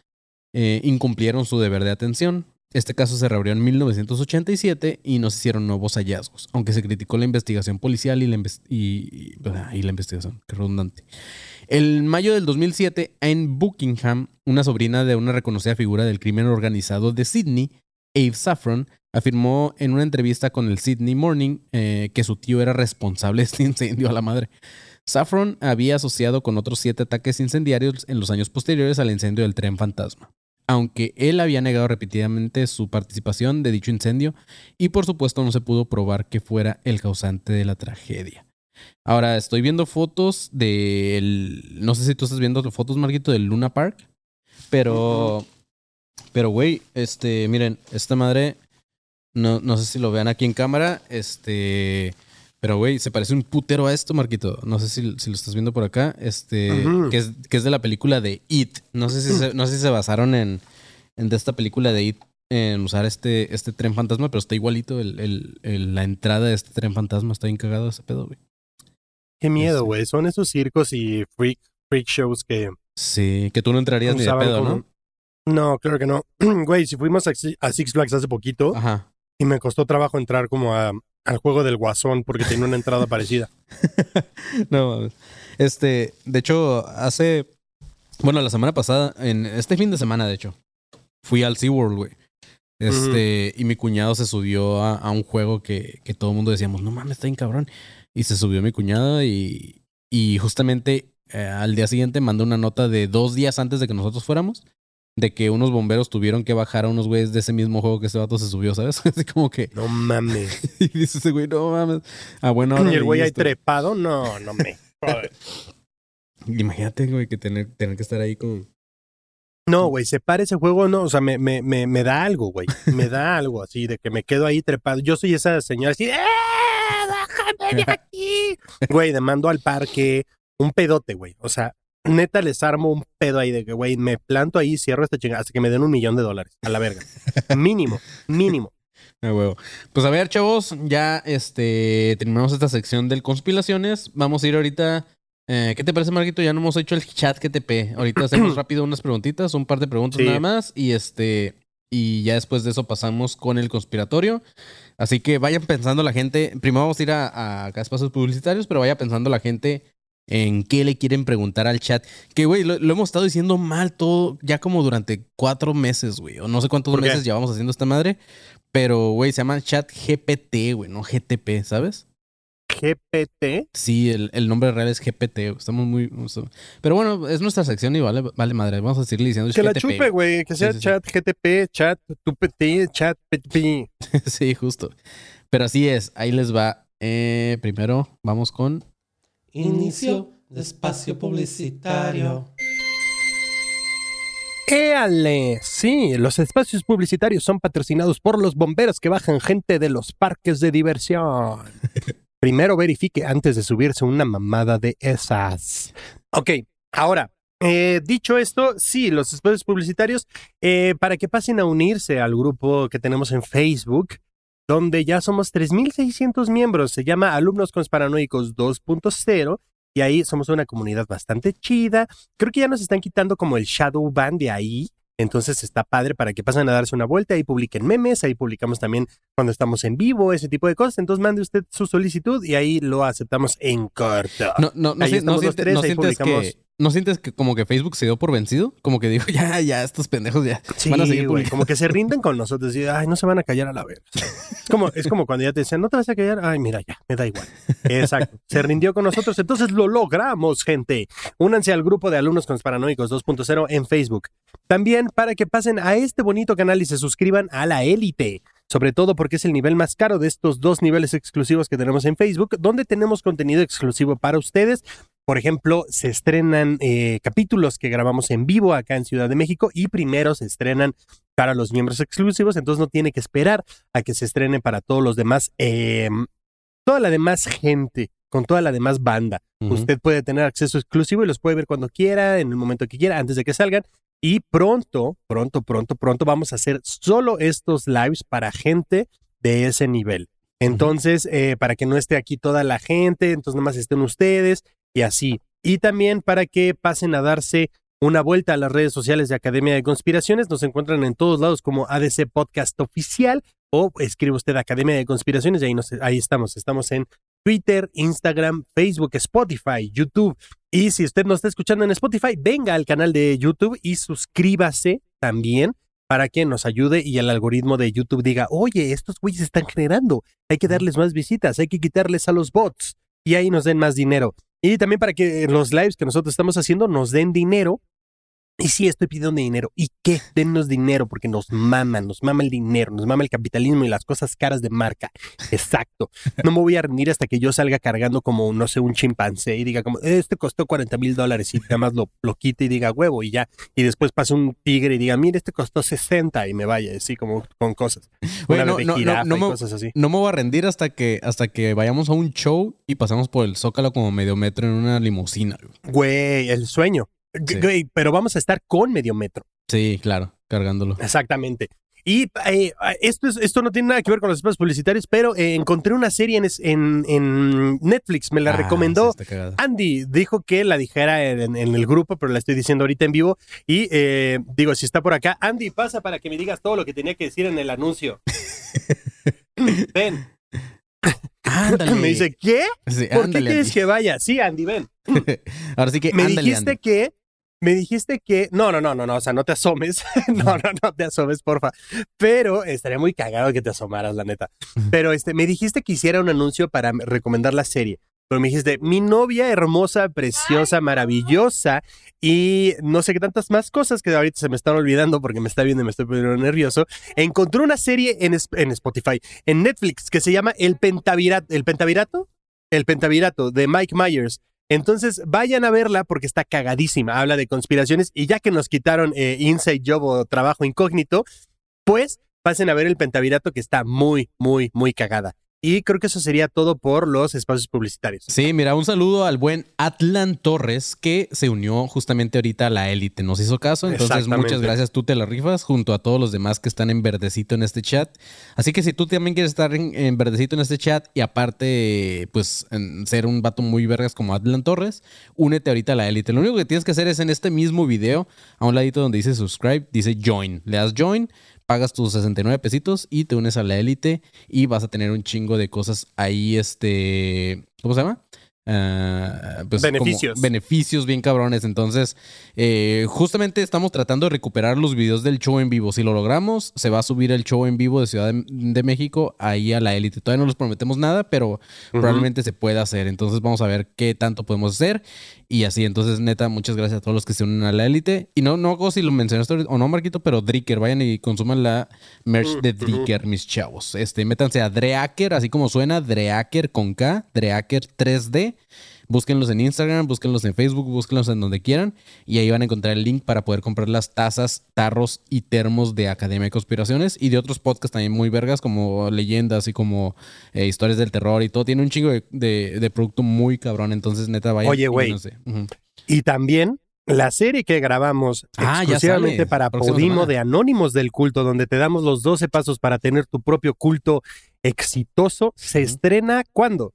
eh, incumplieron su deber de atención. Este caso se reabrió en 1987 y no se hicieron nuevos hallazgos, aunque se criticó la investigación policial y la, investigación, qué redundante. En mayo del 2007, Anne Buckingham, una sobrina de una reconocida figura del crimen organizado de Sydney, Abe Saffron, afirmó en una entrevista con el Sydney Morning eh, que su tío era responsable de este incendio a la madre. Saffron había asociado con otros siete ataques incendiarios en los años posteriores al incendio del tren fantasma, aunque él había negado repetidamente su participación de dicho incendio y por supuesto no se pudo probar que fuera el causante de la tragedia. Ahora estoy viendo fotos del... No sé si tú estás viendo fotos, Marquito, del Luna Park, pero... Pero, güey, este, miren, esta madre, no, no sé si lo vean aquí en cámara, este, pero, güey, se parece un putero a esto, Marquito. No sé si, si lo estás viendo por acá, este, que, es, que es de la película de It. No sé si se, no sé si se basaron en, en de esta película de It, en usar este, este tren fantasma, pero está igualito el, el- el- la entrada de este tren fantasma, está bien cagado ese pedo, güey. Qué miedo, Sí. güey. Son esos circos y freak, freak shows que Sí, que tú no entrarías ni de pedo, como- ¿no? No, claro que no. Güey, si fuimos a a Six Flags hace poquito Ajá. Y me costó trabajo entrar como a, al juego del guasón porque tenía una entrada parecida. No mames. Este, de hecho, hace. Bueno, la semana pasada, en este fin de semana, de hecho, fui al SeaWorld, güey. Este, y mi cuñado se subió a, a un juego que, que todo el mundo decíamos, no mames, está bien cabrón. Y se subió mi cuñado y, y justamente eh, al día siguiente mandó una nota de dos días antes de que nosotros fuéramos, de que unos bomberos tuvieron que bajar a unos güeyes de ese mismo juego que ese vato se subió, ¿sabes? Así como que, No mames. y dice ese güey, no mames. Ah, bueno, ahora y el güey ahí esto". trepado, no, no me. Imagínate, güey, que tener, tener que estar ahí con. No, güey, se para ese juego, no, o sea, me, me, me, me da algo, güey. Me da algo así, de que me quedo ahí trepado. Yo soy esa señora así, ¡eh! ¡Bájame de aquí! Güey, de mando al parque, un pedote, güey. O sea, neta les armo un pedo ahí de que, güey, me planto ahí, cierro esta chingada hasta que me den un millón de dólares, a la verga. Mínimo, mínimo. A huevo. Pues a ver, chavos, ya este terminamos esta sección del conspiraciones. Vamos a ir ahorita. eh, ¿Qué te parece, Marquito? Ya no hemos hecho el chat GTP. Ahorita hacemos rápido unas preguntitas, un par de preguntas Sí. nada más. Y este. Y ya después de eso pasamos con el conspiratorio. Así que vayan pensando la gente. Primero vamos a ir a, a acá espacios publicitarios, pero vaya pensando la gente en qué le quieren preguntar al chat. Que, güey, lo, lo hemos estado diciendo mal todo ya como durante cuatro meses, güey. O no sé cuántos meses llevamos haciendo esta madre. Pero, güey, se llama chat GPT, güey, no GTP, ¿sabes? GPT. Sí, el, el nombre real es GPT. Estamos muy... Pero bueno, es nuestra sección y vale, vale madre. Vamos a seguirle diciendo Que la chupe, güey. Que sea Sí, sí, sí. chat GTP, chat TUPT, chat PTP. sí, justo. Pero así es, ahí les va. Eh, primero, vamos con... Inicio de espacio publicitario. ¡Éale! Sí, los espacios publicitarios son patrocinados por los bomberos que bajan gente de los parques de diversión. Primero verifique antes de subirse una mamada de esas. Ok, ahora, eh, dicho esto, sí, los espacios publicitarios, eh, para que pasen a unirse al grupo que tenemos en Facebook, donde ya somos 3.600 miembros, se llama Alumnos Conspiranoicos 2.0. Y ahí somos una comunidad bastante chida. Creo que ya nos están quitando como el shadow ban de ahí. Entonces está padre para que pasen a darse una vuelta. Ahí publiquen memes, ahí publicamos también cuando estamos en vivo, ese tipo de cosas. Entonces mande usted su solicitud y ahí lo aceptamos en corto. No, no, no, Ahí si- no sientes, tres, no ahí sientes publicamos. que, ¿no sientes que como que Facebook se dio por vencido? Como que dijo, ya, ya, estos pendejos ya Sí, van a seguir güey, como que se rinden con nosotros y ay, no se van a callar a la vez. Es como, es como cuando ya te decían, no te vas a callar, ay, mira, ya, me da igual. Exacto, se rindió con nosotros, entonces lo logramos, gente. Únanse al grupo de alumnos conspiranoicos 2.0 en Facebook. También para que pasen a este bonito canal y se suscriban a la élite. Sobre todo porque es el nivel más caro de estos dos niveles exclusivos que tenemos en Facebook, donde tenemos contenido exclusivo para ustedes. Por ejemplo, se estrenan eh, capítulos que grabamos en vivo acá en Ciudad de México y primero se estrenan para los miembros exclusivos, entonces no tiene que esperar a que se estrene para todos los demás, eh, toda la demás gente, con toda la demás banda. Usted puede tener acceso exclusivo y los puede ver cuando quiera, en el momento que quiera, antes de que salgan. Y pronto, pronto, pronto, pronto vamos a hacer solo estos lives para gente de ese nivel. Entonces, eh, para que no esté aquí toda la gente, entonces nomás estén ustedes y así. Y también para que pasen a darse una vuelta a las redes sociales de Academia de Conspiraciones. Nos encuentran en todos lados como ADC Podcast Oficial o escribe usted Academia de Conspiraciones y ahí, nos- ahí estamos. Estamos en Twitter, Instagram, Facebook, Spotify, YouTube. Y si usted nos está escuchando en Spotify, venga al canal de YouTube y suscríbase también para que nos ayude y el algoritmo de YouTube diga, oye, estos güeyes están generando, hay que darles más visitas, hay que quitarles a los bots y ahí nos den más dinero. Y también para que los lives que nosotros estamos haciendo nos den dinero. Y sí, estoy pidiendo dinero. ¿Y qué? Dennos dinero porque nos maman, nos mama el dinero, nos mama el capitalismo y las cosas caras de marca. Exacto. No me voy a rendir hasta que yo salga cargando como, no sé, un chimpancé y diga como, este costó 40 mil dólares y nada más lo, lo quite y diga huevo y ya. Y después pasa un tigre y diga, mire, este costó 60 y me vaya, así como con cosas. Una no, de no, no, no me, cosas así. no me voy a rendir hasta que, hasta que vayamos a un show y pasamos por el Zócalo como medio metro en una limusina. Güey, el sueño. Sí. Pero vamos a estar con medio metro. Sí, claro, cargándolo. Exactamente. Y eh, esto, es, esto no tiene nada que ver con los espacios publicitarios, pero eh, encontré una serie en, en, en Netflix, me la Ah, recomendó. Andy dijo que la dijera en, en el grupo, pero la estoy diciendo ahorita en vivo. Y eh, digo, si está por acá, Andy, pasa para que me digas todo lo que tenía que decir en el anuncio. ven. Ándale. Me dice, ¿qué? Sí, ¿Por ándale, qué quieres Andy. que vaya? Sí, Andy, ven. Ahora sí que me ándale, dijiste Andy. que me dijiste que no no no no no o sea no te asomes. No no no te asomes porfa. Pero estaría muy cagado que te asomaras la neta. Pero este me dijiste que hiciera un anuncio para recomendar la serie pero me dijiste mi novia hermosa preciosa maravillosa y no sé qué tantas más cosas que ahorita se me están olvidando porque me está viendo y me estoy poniendo nervioso encontré una serie en, en Spotify en Netflix que se llama el pentavirato el pentavirato el pentavirato de Mike Myers entonces vayan a verla porque está cagadísima. Habla de conspiraciones y ya que nos quitaron eh, Inside Job o Trabajo Incógnito, pues pasen a ver el Pentavirato que está muy, muy, muy cagada. Y creo que eso sería todo por los espacios publicitarios. Sí, mira, un saludo al buen Atlan Torres que se unió justamente ahorita a la élite. Nos hizo caso, entonces muchas gracias. Tú te la rifas junto a todos los demás que están en verdecito en este chat. Así que si tú también quieres estar en, en verdecito en este chat y aparte, pues, en ser un vato muy vergas como Atlan Torres, únete ahorita a la élite. Lo único que tienes que hacer es en este mismo video, a un ladito donde dice subscribe, dice join. Le das join, pagas tus 69 pesitos y te unes a la élite y vas a tener un chingo de cosas ahí, este, ¿cómo se llama? Ah, pues como Beneficios. beneficios bien cabrones. Entonces, eh, justamente estamos tratando de recuperar los videos del show en vivo. Si lo logramos, se va a subir el show en vivo de Ciudad de, de México ahí a la élite. Todavía no les prometemos nada, pero probablemente se pueda hacer. Entonces, vamos a ver qué tanto podemos hacer. Y así, entonces, neta, muchas gracias a todos los que se unen a la élite. Y no, no hago si lo mencionaste o no, Marquito, pero Dricker, vayan y consuman la merch de Dricker, mis chavos. Este, métanse a Dreaker, así como suena, Dreaker con K, Dreaker 3D. Búsquenlos en Instagram, búsquenlos en Facebook, búsquenlos en donde quieran. Y ahí van a encontrar el link para poder comprar las tazas, tarros y termos de Academia de Conspiraciones y de otros podcasts también muy vergas, como leyendas y como eh, historias del terror y todo. Tiene un chingo de, de- de producto muy cabrón. Entonces, neta, vayan. Oye, y güey. Y también la serie que grabamos Ah, exclusivamente para Próxima Podimo semana. de Anónimos del Culto, donde te damos los 12 pasos para tener tu propio culto exitoso, se estrena ¿cuándo?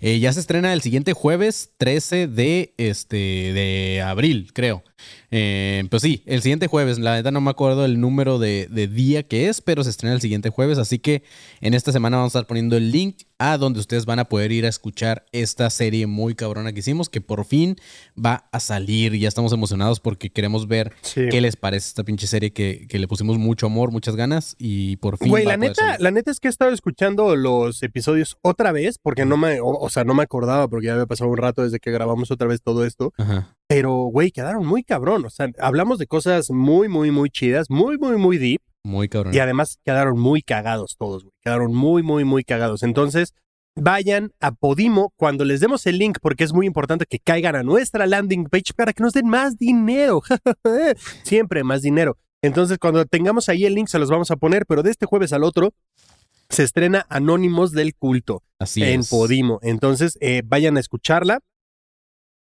Eh, ya se estrena el siguiente jueves 13 de, este, de abril, creo. Eh, pues sí, el siguiente jueves. La neta no me acuerdo el número de, de día que es, pero se estrena el siguiente jueves. Así que en esta semana vamos a estar poniendo el link a donde ustedes van a poder ir a escuchar esta serie muy cabrona que hicimos, que por fin va a salir. Ya estamos emocionados porque queremos ver Sí. qué les parece esta pinche serie que, que le pusimos mucho amor, muchas ganas y por fin. Güey, va la a poder neta, salir. la neta es que he estado escuchando los episodios otra vez, porque no me, o, o sea, no me acordaba, porque ya había pasado un rato desde que grabamos otra vez todo esto. Ajá. Pero, güey, quedaron muy cabrón. O sea, hablamos de cosas muy, muy, muy chidas, muy, muy, muy deep. Muy cabrón. Y además quedaron muy cagados todos, güey. Quedaron muy, muy, muy cagados. Entonces, vayan a Podimo cuando les demos el link, porque es muy importante que caigan a nuestra landing page para que nos den más dinero. Siempre más dinero. Entonces, cuando tengamos ahí el link, se los vamos a poner, pero de este jueves al otro se estrena Anónimos del Culto Así en es. Podimo. Entonces, eh, vayan a escucharla.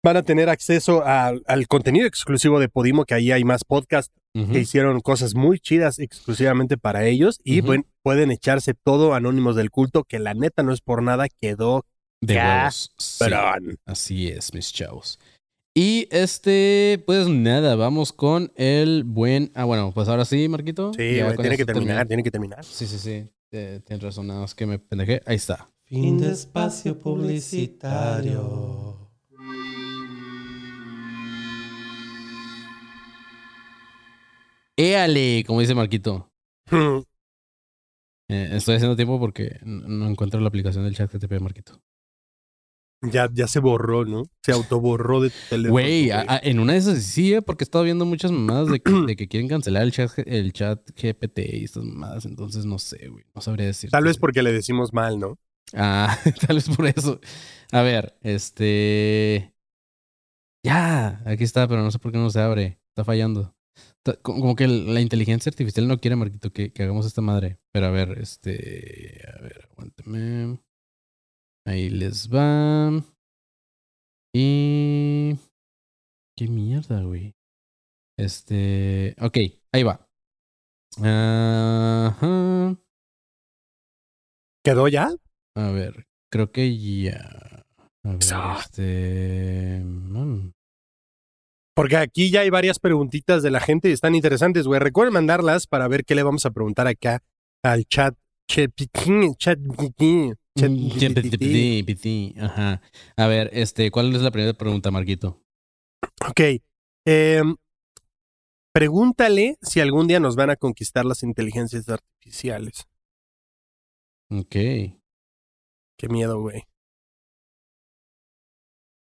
Van a tener acceso a- al contenido exclusivo de Podimo, que ahí hay más podcasts que hicieron cosas muy chidas exclusivamente para ellos y puen- pueden echarse todo Anónimos del Culto, que la neta no es por nada, quedó De huevos. Sí. Así es, mis chavos. Y este, pues nada, vamos con el buen. Ah, bueno, pues ahora sí, Marquito. Sí, Ya tiene que terminar, termina. tiene que terminar. Sí, sí, sí. Eh, tienes razón, nada más que me pendejé. Ahí está. Fin de espacio publicitario. ¡Éale! Como dice Marquito. Eh, estoy haciendo tiempo porque no encuentro la aplicación del chat que te pide Marquito. ya, ya se borró, ¿no? Se autoborró de tu teléfono. Güey, a- a- en una de esas sí, eh, porque he estado viendo muchas mamadas de que, de que quieren cancelar el chat, el chat GPT y estas mamadas. Entonces no sé, güey. No sabría decir. Tal vez porque le decimos mal, ¿no? Ah, tal vez por eso. A ver, este. Ya, aquí está, pero no sé por qué no se abre. Está fallando. Como que la inteligencia artificial no quiere, Marquito, que, que hagamos esta madre. Pero a ver, este. A ver, aguántame. Ahí les va. Y. ¿Qué mierda, güey? Este. Ok, ahí va. Ajá. ¿Quedó ya? A ver, creo que ya. A ver, este. mm, Porque aquí ya hay varias preguntitas de la gente y están interesantes, güey. Recuerden mandarlas para ver qué le vamos a preguntar acá al chat. Chat, chat, PT, Ajá. A ver, este, ¿cuál es la primera pregunta, Marquito? Ok. em, pregúntale si algún día nos van a conquistar las inteligencias artificiales. Ok. Qué miedo, güey.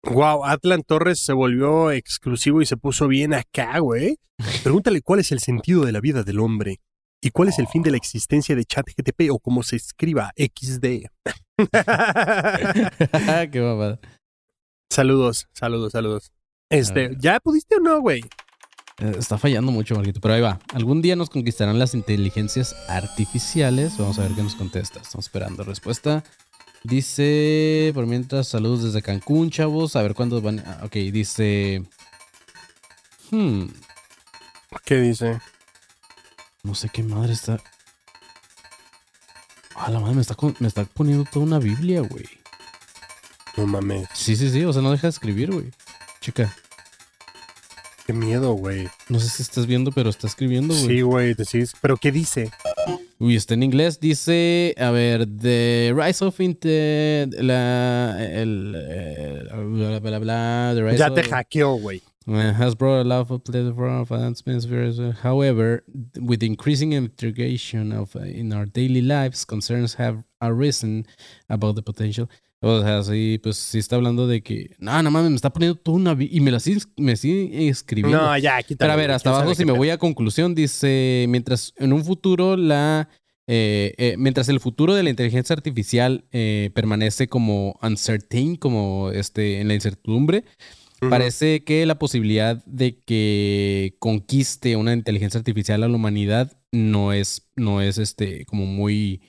Wow, Atlan Torres se volvió exclusivo y se puso bien acá, güey. Pregúntale cuál es el sentido de la vida del hombre y cuál es el fin de la existencia de ChatGTP o como se escriba XD. Qué babada. saludos, saludos, saludos. Este. ¿ya pudiste o no, güey? Eh, Está fallando mucho, Marquito, pero ahí va. Algún día nos conquistarán las inteligencias artificiales. Vamos a ver qué nos contesta. Estamos esperando respuesta. Dice, por mientras, saludos desde Cancún, chavos. A ver cuándo van. ah, ok, dice. Hmm, ¿Qué dice? no sé qué madre está. Ah, la madre me está, con- me está poniendo toda una Biblia, güey. No mames. Sí, sí, sí. O sea, no deja de escribir, güey. Chica, Qué miedo, güey. no sé si estás viendo, pero está escribiendo, güey. Sí, güey, decís. ¿Pero qué dice? Uy, está en inglés. Dice, a ver, The Rise of Inte... La... El... eh, Bla, bla, bla, the rise Ya te of- hackeó, güey. uh, has brought a lot of platform of advancements. However, with the increasing integration of uh, in our daily lives, concerns have arisen about the potential. O sea, sí, pues sí está hablando de que, no, no mames, me está poniendo toda una... Y me la sigue, me sigue escribiendo. No, ya, quítalo. Pero a ver, hasta ¿Quién abajo, si me voy a conclusión, dice, mientras en un futuro la... eh, eh, mientras el futuro de la inteligencia artificial eh, permanece como uncertain, como este, en la incertidumbre, parece que la posibilidad de que conquiste una inteligencia artificial a la humanidad no es, no es este, como muy,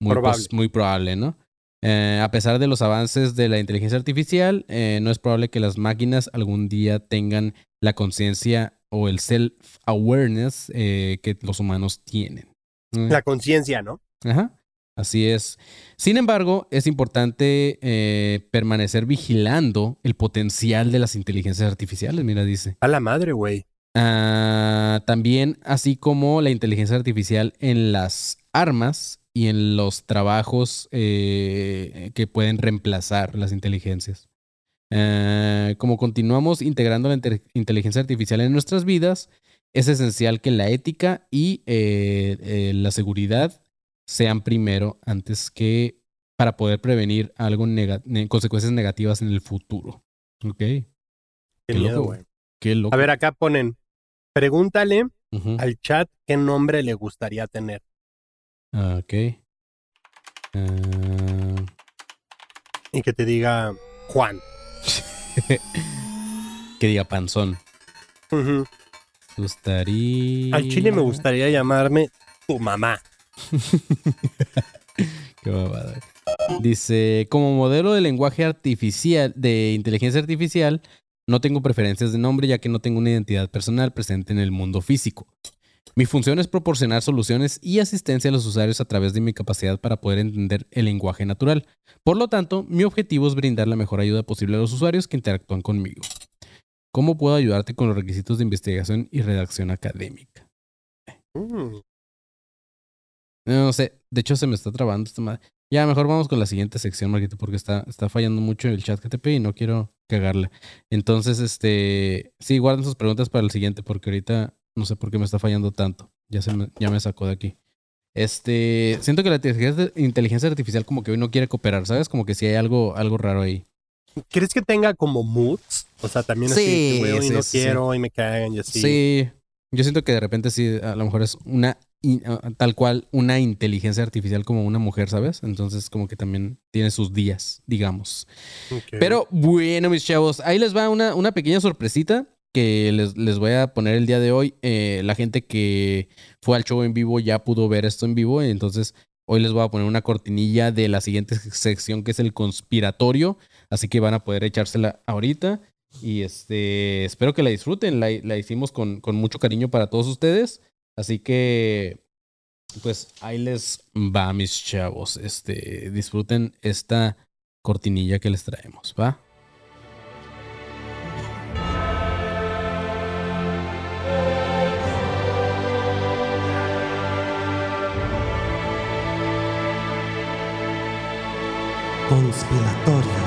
muy, Probable. pos- muy probable, ¿no? Eh, a pesar de los avances de la inteligencia artificial, eh, no es probable que las máquinas algún día tengan la conciencia o el self-awareness eh, que los humanos tienen. Eh, La conciencia, ¿no? Ajá. Así es. Sin embargo, es importante eh, permanecer vigilando el potencial de las inteligencias artificiales, mira, dice. A la madre, güey. Ah, también, así como la inteligencia artificial en las armas y en los trabajos eh, que pueden reemplazar las inteligencias. Ah, como continuamos integrando la inte- inteligencia artificial en nuestras vidas, es esencial que la ética y eh, eh, la seguridad sean primero antes que para poder prevenir algo nega- ne- consecuencias negativas en el futuro. Ok. Qué, Qué loco, güey. Qué loco. A ver, acá ponen. Pregúntale al chat qué nombre le gustaría tener. Ah, Ok. Ah, Y que te diga Juan. que diga panzón. Ujú. Gustaría. Al chile me gustaría llamarme tu mamá. Qué babada. Dice, como modelo de lenguaje artificial, de inteligencia artificial, no tengo preferencias de nombre ya que no tengo una identidad personal presente en el mundo físico. Mi función es proporcionar soluciones y asistencia a los usuarios a través de mi capacidad para poder entender el lenguaje natural. Por lo tanto, mi objetivo es brindar la mejor ayuda posible a los usuarios que interactúan conmigo. ¿Cómo puedo ayudarte con los requisitos de investigación y redacción académica? Mm. No sé, de hecho se me está trabando esta madre. Ya, mejor vamos con la siguiente sección, Marquito, porque está, está fallando mucho el chat GTP y no quiero cagarla. Entonces, este, sí, guarden sus preguntas para el siguiente, porque ahorita no sé por qué me está fallando tanto. Ya se me, ya me sacó de aquí. Este, siento que la inteligencia, artificial como que hoy no quiere cooperar, ¿sabes? Como que sí hay algo, algo raro ahí. ¿Crees que tenga como moods? O sea, también así, Sí, que, sí, no sí, sí. quiero, hoy me cagan y así. Sí. Yo siento que de repente sí, a lo mejor es una, ah, tal cual, una inteligencia artificial como una mujer, ¿sabes? Entonces como que también tiene sus días, digamos. Ok. Pero bueno, mis chavos, ahí les va una, una pequeña sorpresita que les, les voy a poner el día de hoy. Eh, la gente que fue al show en vivo ya pudo ver esto en vivo, entonces hoy les voy a poner una cortinilla de la siguiente sección que es el conspiratorio, así que van a poder echársela ahorita. Y este, espero que la disfruten, la, la hicimos con, con mucho cariño para todos ustedes, así que pues ahí les va, mis chavos. Este, disfruten esta cortinilla que les traemos, ¿va? Conspiratorio.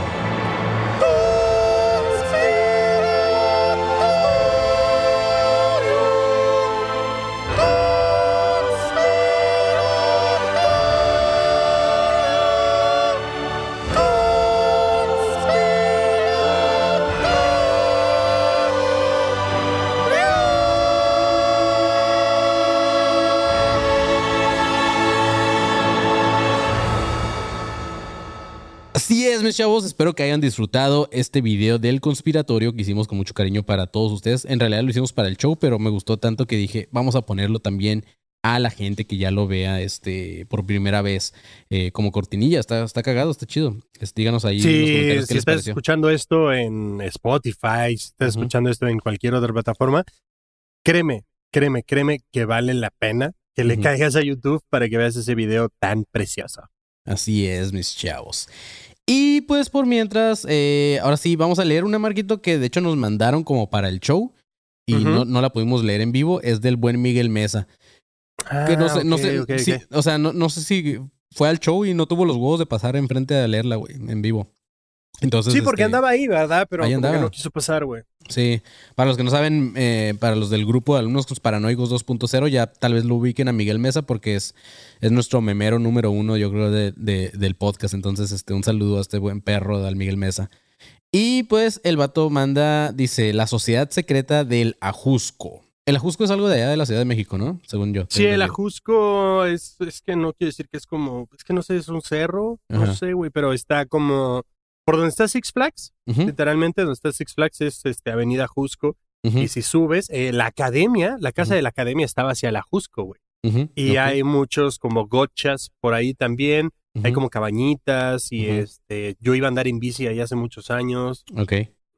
Chavos, espero que hayan disfrutado este video del conspiratorio que hicimos con mucho cariño para todos ustedes. En realidad lo hicimos para el show, pero me gustó tanto que dije, vamos a ponerlo también a la gente que ya lo vea este, por primera vez eh, como cortinilla. Está, está cagado, está chido. Es- díganos ahí en los Sí, comentarios qué si estás escuchando esto en Spotify, si estás escuchando esto en cualquier otra plataforma, créeme, créeme, créeme que vale la pena que le caigas a YouTube para que veas ese video tan precioso. Así es, mis chavos. Y pues por mientras, eh, ahora sí, vamos a leer una marquito que de hecho nos mandaron como para el show y no, no la pudimos leer en vivo. Es del buen Miguel Mesa. Que no Ah, sé, no sé, sí, o sea, no, no sé si fue al show y no tuvo los huevos de pasar enfrente a leerla, güey, en vivo. Entonces, Sí, porque este, andaba ahí, ¿verdad? Pero ahí como que no quiso pasar, güey. Sí, para los que no saben, eh, para los del grupo de alumnos paranoicos 2.0, ya tal vez lo ubiquen a Miguel Mesa porque es, es nuestro memero número uno, yo creo, de, de- del podcast. Entonces, este, un saludo a este buen perro, al Miguel Mesa. Y pues el vato manda, dice, la sociedad secreta del Ajusco. El Ajusco es algo de allá de la Ciudad de México, ¿no? Según yo. Sí, el. Ajusco es, es que no quiere decir que es como, es que no sé, es un cerro, no sé, güey, pero está como, por donde está Six Flags, literalmente donde está Six Flags es este, Avenida Ajusco, ujú, y si subes, eh, la academia, la casa de la academia estaba hacia el Ajusco, güey. Y hay muchos como gochas por ahí también, hay como cabañitas y este, yo iba a andar en bici ahí hace muchos años Ok.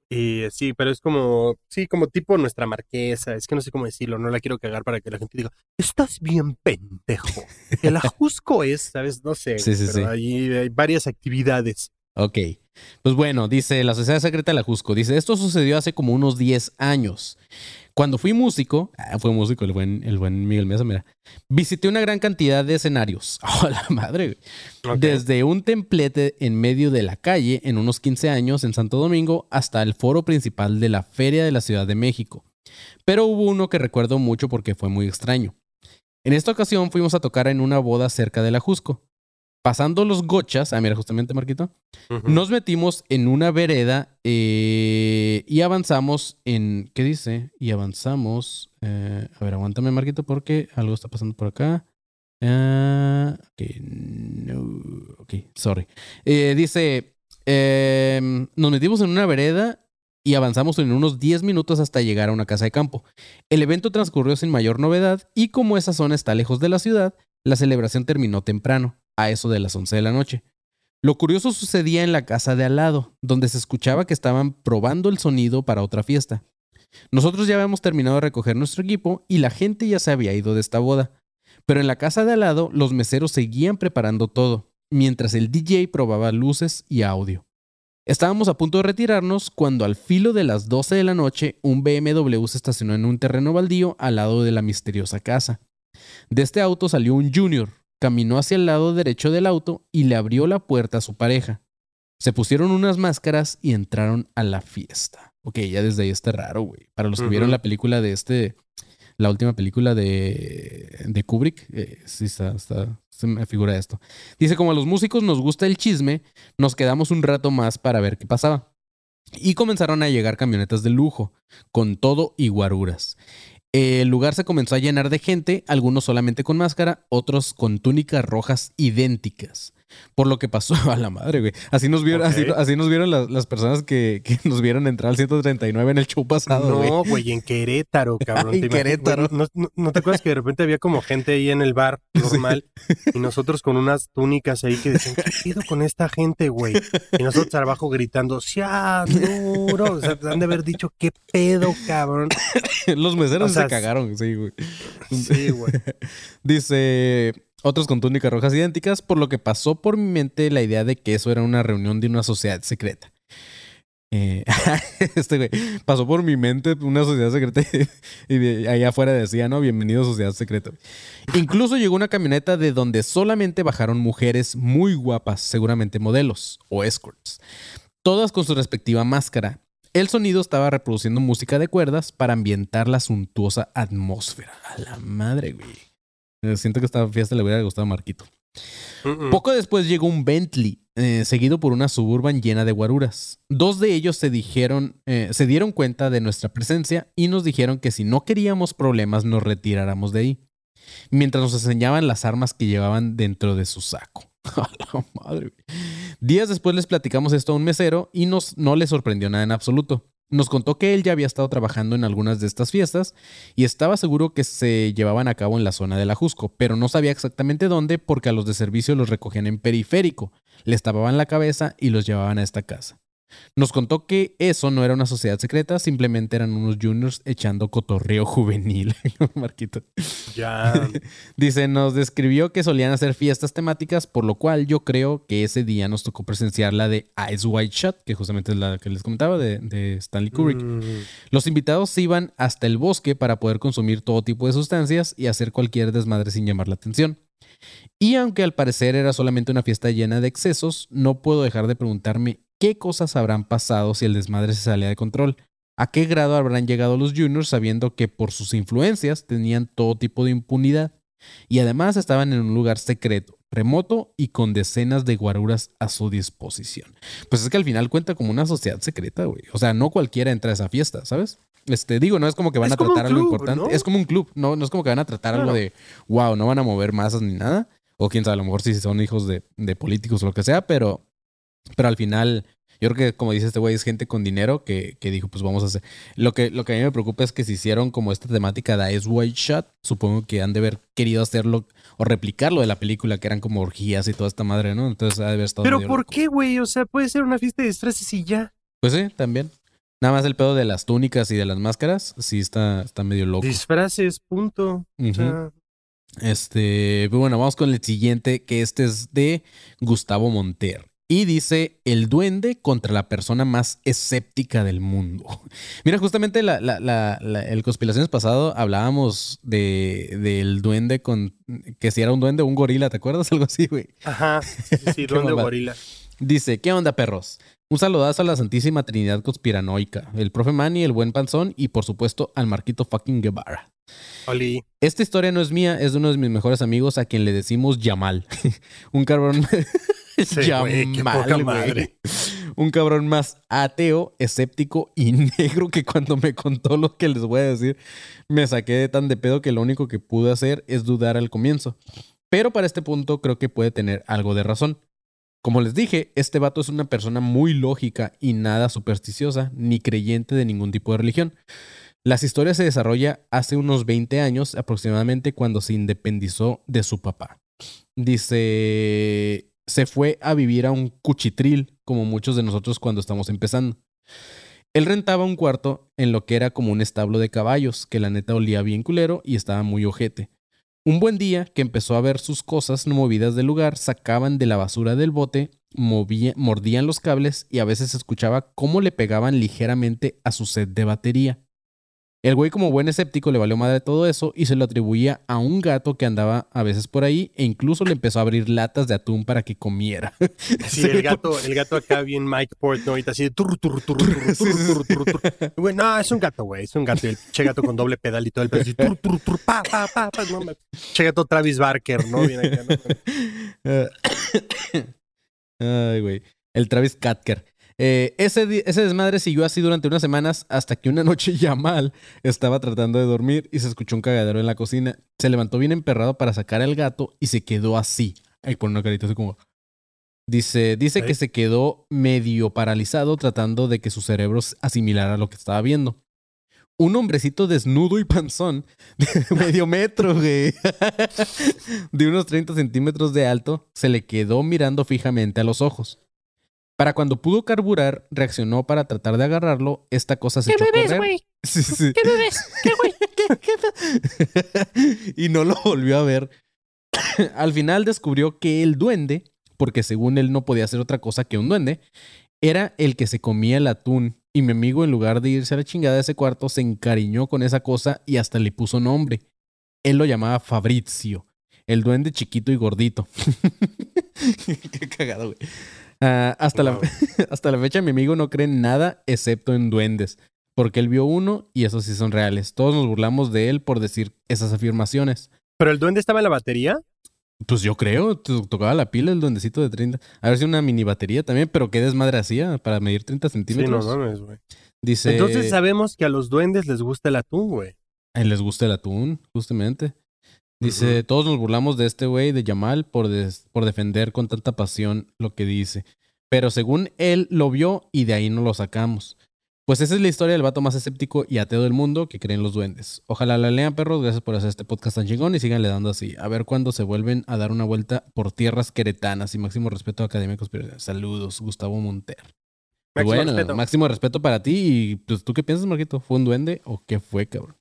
y eh, sí, pero es como, sí, como tipo nuestra marquesa, es que no sé cómo decirlo, no la quiero cagar para que la gente diga, estás bien pendejo. El Ajusco es, ¿sabes? No sé, Sí, sí, pero sí. ahí hay varias actividades. Ok. Pues bueno, dice la Sociedad Secreta de la Jusco. Dice, esto sucedió hace como unos 10 años. Cuando fui músico, ah, fue músico el buen, el buen Miguel Mesa, mira, visité una gran cantidad de escenarios. ¡Oh, la madre! Desde un templete en medio de la calle en unos 15 años en Santo Domingo hasta el foro principal de la Feria de la Ciudad de México. Pero hubo uno que recuerdo mucho porque fue muy extraño. En esta ocasión fuimos a tocar en una boda cerca de la Jusco. Pasando los gochas, ah, mira, justamente Marquito, nos metimos en una vereda eh, y avanzamos en. ¿Qué dice? Y avanzamos. eh, a ver, aguántame, Marquito, porque algo está pasando por acá. Ah, ok, no. Ok, sorry. Eh, dice: em, Nos metimos en una vereda y avanzamos en unos 10 minutos hasta llegar a una casa de campo. El evento transcurrió sin mayor novedad y como esa zona está lejos de la ciudad, la celebración terminó temprano, a eso de las 11 de la noche. Lo curioso sucedía en la casa de al lado, donde se escuchaba que estaban probando el sonido para otra fiesta. Nosotros ya habíamos terminado de recoger nuestro equipo y la gente ya se había ido de esta boda. Pero en la casa de al lado los meseros seguían preparando todo, mientras el DJ probaba luces y audio. Estábamos a punto de retirarnos cuando al filo de las 12 de la noche un BMW se estacionó en un terreno baldío al lado de la misteriosa casa. De este auto salió un junior, caminó hacia el lado derecho del auto y le abrió la puerta a su pareja. Se pusieron unas máscaras y entraron a la fiesta. Ok, ya desde ahí está raro, güey. Para los que vieron la película de este, la última película de, de Kubrick, eh, sí está, está, se me figura esto. Dice, como a los músicos nos gusta el chisme, nos quedamos un rato más para ver qué pasaba. Y comenzaron a llegar camionetas de lujo, con todo y guaruras. El lugar se comenzó a llenar de gente, algunos solamente con máscara, otros con túnicas rojas idénticas. Por lo que pasó a la madre, güey. Así nos vieron, así, así nos vieron las, las personas que, que nos vieron entrar al 139 en el show pasado. No, güey, en Querétaro, cabrón. En. Querétaro. Güey, ¿no, no, te acuerdas que de repente había como gente ahí en el bar normal y nosotros con unas túnicas ahí que decían, ¿qué pido con esta gente, güey? Y nosotros abajo gritando, ¡Sia, duro! O sea, han de haber dicho, ¿qué pedo, cabrón? Los meseros O sea, se cagaron, sí, güey. Sí, güey. Dice, otros con túnicas rojas idénticas, por lo que pasó por mi mente la idea de que eso era una reunión de una sociedad secreta. Eh, este güey, pasó por mi mente una sociedad secreta y de allá afuera decía, ¿no? Bienvenido a sociedad secreta. Incluso llegó una camioneta de donde solamente bajaron mujeres muy guapas, seguramente modelos o escorts, todas con su respectiva máscara. El sonido estaba reproduciendo música de cuerdas para ambientar la suntuosa atmósfera. A la madre, güey. Eh, Siento que esta fiesta le hubiera gustado a Marquito. Poco después llegó un Bentley, eh, seguido por una suburban llena de guaruras. Dos de ellos se dijeron, eh, se dieron cuenta de nuestra presencia y nos dijeron que si no queríamos problemas nos retiráramos de ahí, mientras nos enseñaban las armas que llevaban dentro de su saco. A la madre. Días después les platicamos esto a un mesero y nos, no le sorprendió nada en absoluto. Nos contó que él ya había estado trabajando en algunas de estas fiestas y estaba seguro que se llevaban a cabo en la zona del Ajusco, pero no sabía exactamente dónde porque a los de servicio los recogían en periférico, les tapaban la cabeza y los llevaban a esta casa. Nos contó que eso no era una sociedad secreta, simplemente eran unos juniors echando cotorreo juvenil. Marquito. Ya. Dice, nos describió que solían hacer fiestas temáticas, por lo cual yo creo que ese día nos tocó presenciar la de Ice White Shot, que justamente es la que les comentaba de, de Stanley Kubrick. Mm, Los invitados se iban hasta el bosque para poder consumir todo tipo de sustancias y hacer cualquier desmadre sin llamar la atención. Y aunque al parecer era solamente una fiesta llena de excesos, no puedo dejar de preguntarme qué cosas habrán pasado si el desmadre se salía de control. ¿A qué grado habrán llegado los juniors sabiendo que por sus influencias tenían todo tipo de impunidad? Y además estaban en un lugar secreto, remoto y con decenas de guaruras a su disposición. Pues es que al final cuenta como una sociedad secreta, güey. O sea, no cualquiera entra a esa fiesta, ¿sabes? Este, digo, no es como que van Es a tratar algo importante. ¿no? Es como un club, no, no es como que van a tratar algo de, wow, no van a mover masas ni nada. O quién sabe, a lo mejor si son hijos de, de políticos o lo que sea, pero, pero al final, yo creo que como dice este güey, es gente con dinero que, que dijo, pues vamos a hacer. Lo que, lo que a mí me preocupa es que si hicieron como esta temática de Ice White Shot, supongo que han de haber querido hacerlo o replicarlo de la película, que eran como orgías y toda esta madre, ¿no? Entonces ha de haber estado. Pero ¿por loco. qué, güey? O sea, puede ser una fiesta de disfraces y ya. Pues sí, también. Nada más el pedo de las túnicas y de las máscaras, sí está, está medio loco. Disfraces, punto. O Ujú. sea, Este, pero bueno, vamos con el siguiente, que este es de Gustavo Monter. Y dice, el duende contra la persona más escéptica del mundo. Mira, justamente la, la, la, el conspiraciones pasado hablábamos de, del duende con, que si era un duende o un gorila, ¿te acuerdas? Algo así, güey. Ajá. Sí, sí, duende o gorila. Dice, ¿qué onda, perros? Un saludazo a la Santísima Trinidad Conspiranoica, el profe Manny, el buen panzón y por supuesto al Marquito fucking Guevara. Oli. Esta historia no es mía, es de uno de mis mejores amigos a quien le decimos Yamal. un cabrón. Sí, güey, qué poca güey. madre. Un cabrón más ateo, escéptico y negro que cuando me contó lo que les voy a decir, me saqué de tan de pedo que lo único que pude hacer es dudar al comienzo. Pero para este punto creo que puede tener algo de razón. Como les dije, este vato es una persona muy lógica y nada supersticiosa, ni creyente de ningún tipo de religión. Las historias se desarrolla hace unos 20 años aproximadamente cuando se independizó de su papá. Dice, se fue a vivir a un cuchitril como muchos de nosotros cuando estamos empezando. Él rentaba un cuarto en lo que era como un establo de caballos, que la neta olía bien culero y estaba muy ojete. Un buen día que empezó a ver sus cosas no movidas del lugar, sacaban de la basura del bote, movía- mordían los cables y a veces escuchaba cómo le pegaban ligeramente a su set de batería. El güey como buen escéptico le valió madre todo eso y se lo atribuía a un gato que andaba a veces por ahí e incluso le empezó a abrir latas de atún para que comiera. Sí, el gato, el gato acá bien Mike Portnoy, así de tur, tur, tur, tur, tur, tur, tur, tur. Güey, no, es un gato, güey, es un gato. El che gato con doble pedal y todo el pedo así, tur, tur, tur, pa, pa, pa, pa, no. Che gato Travis Barker, ¿no? Bien acá, ¿no? Ay, güey. El Travis Katker. Eh, ese, desmadre siguió así durante unas semanas hasta que una noche Yamal estaba tratando de dormir y se escuchó un cagadero en la cocina. Se levantó bien emperrado para sacar al gato y se quedó así. Ahí pone una carita así como. Dice, dice que se quedó medio paralizado tratando de que su cerebro asimilara lo que estaba viendo. Un hombrecito desnudo y panzón de medio metro, güey, de unos 30 centímetros de alto, se le quedó mirando fijamente a los ojos. Para cuando pudo carburar, reaccionó para tratar de agarrarlo. Esta cosa se echó a correr. Sí, sí. ¿Qué bebés? ¿Qué güey? y no lo volvió a ver. Al final descubrió que el duende, porque según él no podía hacer otra cosa que un duende, era el que se comía el atún. Y mi amigo, en lugar de irse a la chingada de ese cuarto, se encariñó con esa cosa y hasta le puso nombre. Él lo llamaba Fabrizio, el duende chiquito y gordito. Qué cagado, güey. Ah, hasta, Wow. la, hasta la fecha mi amigo no cree en nada excepto en duendes, porque él vio uno y esos sí son reales. Todos nos burlamos de él por decir esas afirmaciones. Pero el duende estaba en la batería. Pues yo creo, to- tocaba la pila el duendecito de 30. A ver si una mini batería también, pero qué desmadre hacía para medir 30 Sí, no centímetros. mames, güey. Dice, Entonces sabemos que a los duendes les gusta el atún, güey. "Ay, les gusta el atún, justamente. Dice, todos nos burlamos de este güey, de Yamal, por, des- por defender con tanta pasión lo que dice. Pero según él lo vio y de ahí no lo sacamos. Pues esa es la historia del vato más escéptico y ateo del mundo que creen los duendes. Ojalá la lean, perros. Gracias por hacer este podcast tan chingón y síganle dando así. A ver cuándo se vuelven a dar una vuelta por tierras queretanas y máximo respeto a Academia Conspiración. Saludos, Gustavo Monter. Máximo bueno, respeto. máximo respeto para ti. Y pues, ¿tú qué piensas, Marquito? ¿Fue un duende o qué fue, cabrón?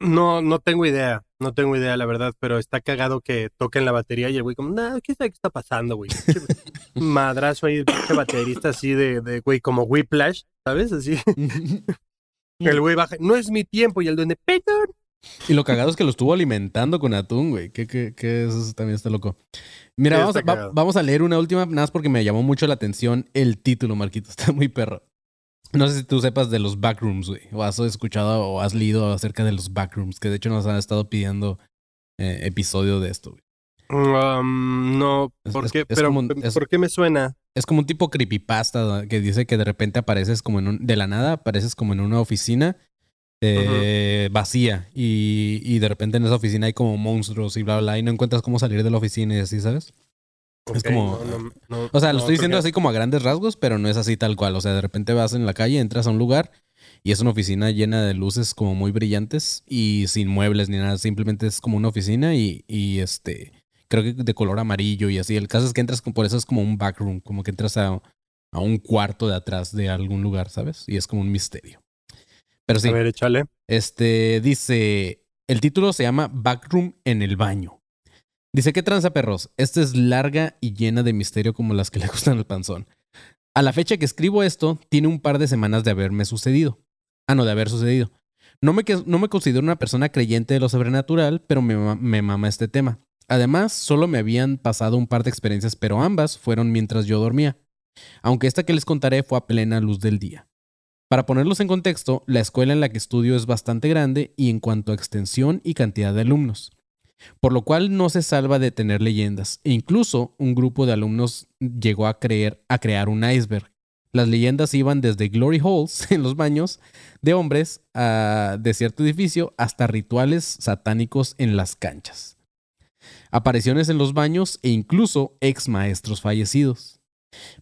No, no tengo idea, no tengo idea, la verdad, pero está cagado que toquen la batería y el güey como, nah, ¿qué sabe qué está pasando, güey? Madrazo ahí, pinche baterista así de, de, güey, como Whiplash, ¿sabes? Así. El güey baja, no es mi tiempo y el duende, perdón. Y lo cagado es que lo estuvo alimentando con atún, güey. Que, que, que eso también está loco. Mira, Sí, vamos, a, está va- cagado. vamos a leer una última, nada más porque me llamó mucho la atención el título, Marquito. Está muy perro. No sé si tú sepas de los backrooms, güey. O has escuchado o has leído acerca de los backrooms, que de hecho nos han estado pidiendo eh, episodio de esto, güey. Um, no, ¿por es- qué? es pero, como ¿por qué me suena? Es como un tipo creepypasta que dice que de repente apareces como en un, de la nada, apareces como en una oficina eh, vacía y, y de repente en esa oficina hay como monstruos y bla, bla, bla, y no encuentras cómo salir de la oficina y así, ¿sabes? Es como- no, no, no, O sea, lo estoy diciendo así como a grandes rasgos, pero no es así tal cual. O sea, de repente vas en la calle, entras a un lugar y es una oficina llena de luces como muy brillantes y sin muebles ni nada. Simplemente es como una oficina y, y este, creo que de color amarillo y así. El caso es que entras, con- por eso es como un backroom, como que entras a, a un cuarto de atrás de algún lugar, ¿sabes? Y es como un misterio. Pero sí, A ver, échale. este dice, el título se llama Backroom en el baño. Dice, ¿qué tranza, perros? Esta es larga y llena de misterio como las que le gustan al panzón. A la fecha que escribo esto, tiene un par de semanas de haberme sucedido. Ah, no, de haber sucedido. No me, no me considero una persona creyente de lo sobrenatural, pero me, me mama este tema. Además, solo me habían pasado un par de experiencias, pero ambas fueron mientras yo dormía. Aunque esta que les contaré fue a plena luz del día. Para ponerlos en contexto, la escuela en la que estudio es bastante grande y en cuanto a extensión y cantidad de alumnos, por lo cual no se salva de tener leyendas, e incluso un grupo de alumnos llegó a, creer, a crear un iceberg. Las leyendas iban desde glory holes en los baños de hombres a- de cierto edificio hasta rituales satánicos en las canchas. Apariciones en los baños e incluso ex maestros fallecidos.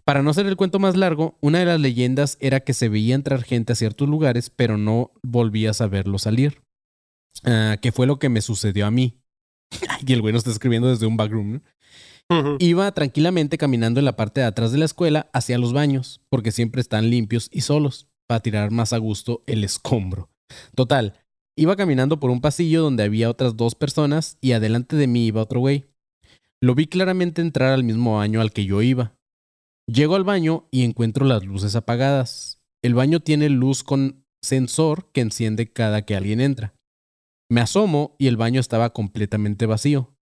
Para no hacer el cuento más largo, una de las leyendas era que se veía entrar gente a ciertos lugares, pero no volvías a verlo salir. Ah, que fue lo que me sucedió a mí. y el güey nos está escribiendo desde un backroom. Iba tranquilamente caminando en la parte de atrás de la escuela hacia los baños, porque siempre están limpios y solos, para tirar más a gusto el escombro. Total, iba caminando por un pasillo donde había otras dos personas y adelante de mí iba otro güey. Lo vi claramente entrar al mismo baño al que yo iba. Llego al baño y encuentro las luces apagadas. El baño tiene luz con sensor que enciende cada que alguien entra. Me asomo y el baño estaba completamente vacío.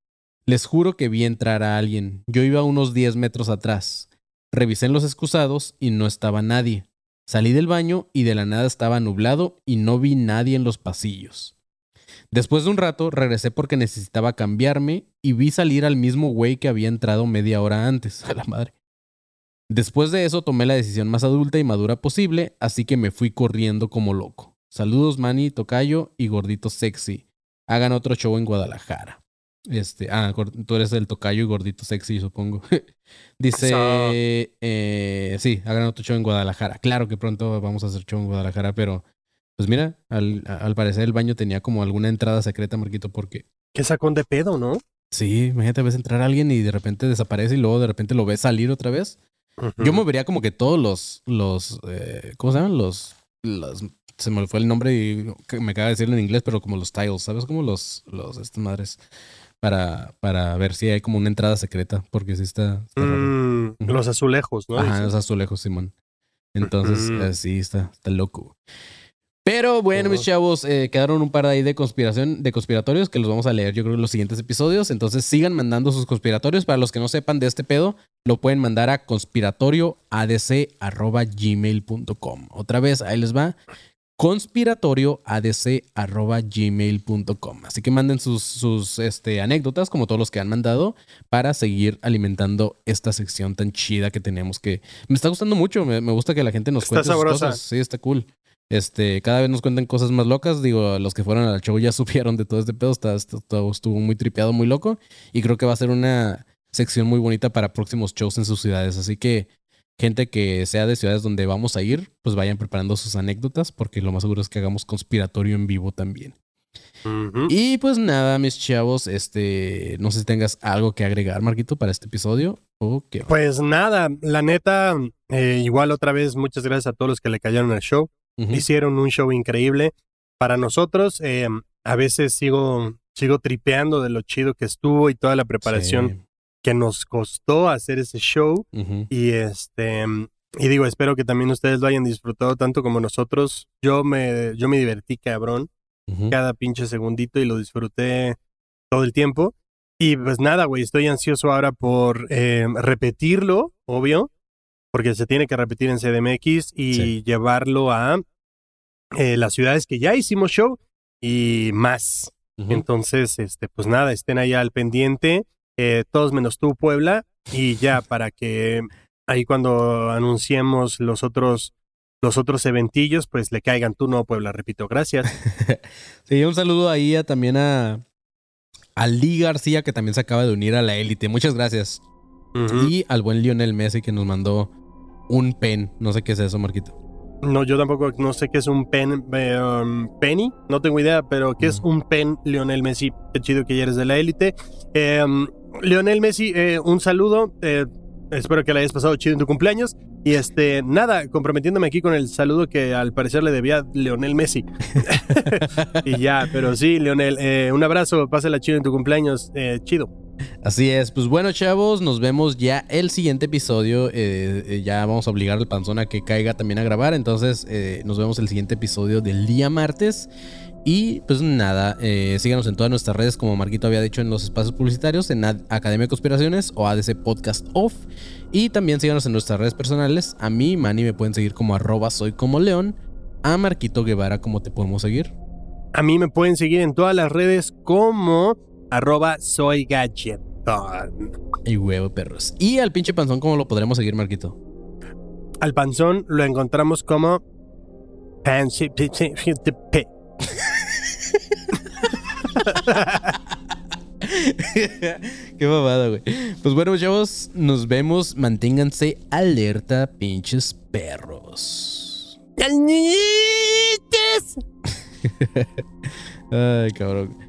Les juro que vi entrar a alguien. Yo iba unos 10 metros atrás. Revisé en los excusados y no estaba nadie. Salí del baño y de la nada estaba nublado y no vi nadie en los pasillos. Después de un rato regresé porque necesitaba cambiarme y vi salir al mismo güey que había entrado media hora antes. A la madre. Después de eso tomé la decisión más adulta y madura posible, así que me fui corriendo como loco. Saludos Manny, Tocayo y Gordito Sexy. Hagan otro show en Guadalajara. Este, ah, tú eres el Tocayo y Gordito Sexy, supongo. Dice, eh, sí, hagan otro show en Guadalajara. Claro que pronto vamos a hacer show en Guadalajara, pero pues mira, al, al parecer el baño tenía como alguna entrada secreta, Marquito, porque Qué sacón de pedo, ¿no? sí, imagínate, ves entrar a alguien y de repente desaparece y luego de repente lo ves salir otra vez. Ujú. Yo movería como que todos los, los, eh, ¿cómo se llaman? Los, se me fue el nombre y me acaba de decirlo en inglés, pero como los tiles, ¿sabes? Como los, los, estas madres, para, para ver si hay como una entrada secreta, porque sí está. Mm. Los azulejos, ¿no? Ajá, los azulejos, Simón. Entonces, Ujú. eh, sí, está, está loco. Pero bueno, mis chavos, eh, quedaron un par de ahí de conspiración, de conspiratorios que los vamos a leer, yo creo, en los siguientes episodios. Entonces sigan mandando sus conspiratorios. Para los que no sepan de este pedo, lo pueden mandar a conspiratorioadc.gmail.com. Otra vez, ahí les va. conspiratorioadc.gmail.com. Así que manden sus, sus este, anécdotas, como todos los que han mandado, para seguir alimentando esta sección tan chida que tenemos que... Me está gustando mucho, me, me gusta que la gente nos Está cuente sus sabrosa. cosas. Sí, está cool. Este, cada vez nos cuentan cosas más locas. Digo, los que fueron al show ya supieron de todo este pedo. Está- todo estuvo muy tripeado, muy loco. Y creo que va a ser una sección muy bonita para próximos shows en sus ciudades. Así que, gente que sea de ciudades donde vamos a ir, pues vayan preparando sus anécdotas, porque lo más seguro es que hagamos conspiratorio en vivo también. Y pues nada, mis chavos, este, no sé si tengas algo que agregar, Marquito, para este episodio. O qué. Pues nada, la neta, eh, igual otra vez, muchas gracias a todos los que le cayeron al show. Hicieron un show increíble. Para nosotros, eh, a veces sigo, sigo tripeando de lo chido que estuvo y toda la preparación que nos costó hacer ese show. Y este, y digo, espero que también ustedes lo hayan disfrutado tanto como nosotros. Yo me, yo me divertí cabrón cada pinche segundito y lo disfruté todo el tiempo. Y pues nada, güey, estoy ansioso ahora por eh, repetirlo, obvio, porque se tiene que repetir en CDMX y Sí. llevarlo a eh, las ciudades que ya hicimos show y más. Entonces, este, pues nada, estén ahí al pendiente, eh, todos menos tú, Puebla, y ya para que ahí cuando anunciemos los otros, los otros eventillos, pues le caigan tú, no, Puebla, repito, gracias. Sí, un saludo ahí a- también a, a Lee García, que también se acaba de unir a la élite. Muchas gracias. Y al buen Lionel Messi, que nos mandó un pen. No sé qué es eso, Marquito. No, yo tampoco no sé qué es un pen, eh, um, penny, no tengo idea, pero qué es un pen, Lionel Messi. Qué chido que ya eres de la élite. Eh, um, Lionel Messi, eh, un saludo. eh, espero que la hayas pasado chido en tu cumpleaños. Y este, nada, comprometiéndome aquí con el saludo que al parecer le debía Lionel Messi. y ya, pero sí, Lionel, eh, un abrazo, pásala chido en tu cumpleaños, eh, chido. Así es. Pues bueno, chavos, nos vemos ya el siguiente episodio. Eh, eh, ya vamos a obligar al panzón a que caiga también a grabar. Entonces, eh, nos vemos el siguiente episodio del día martes. Y pues nada, síganos en todas nuestras redes, como Marquito había dicho en los espacios publicitarios, en Ad- Academia de Conspiraciones o ADC Podcast Off. Y también síganos en nuestras redes personales. A mí, Manny, me pueden seguir como arroba soy como león. A Marquito Guevara, ¿cómo te podemos seguir? A mí me pueden seguir en todas las redes como arroba soy gadgetón. Y huevo, perros. Y al pinche panzón, ¿cómo lo podremos seguir, Marquito? Al panzón lo encontramos como Qué babada, güey. Pues bueno, chavos, nos vemos. Manténganse alerta, pinches perros. Ay, cabrón.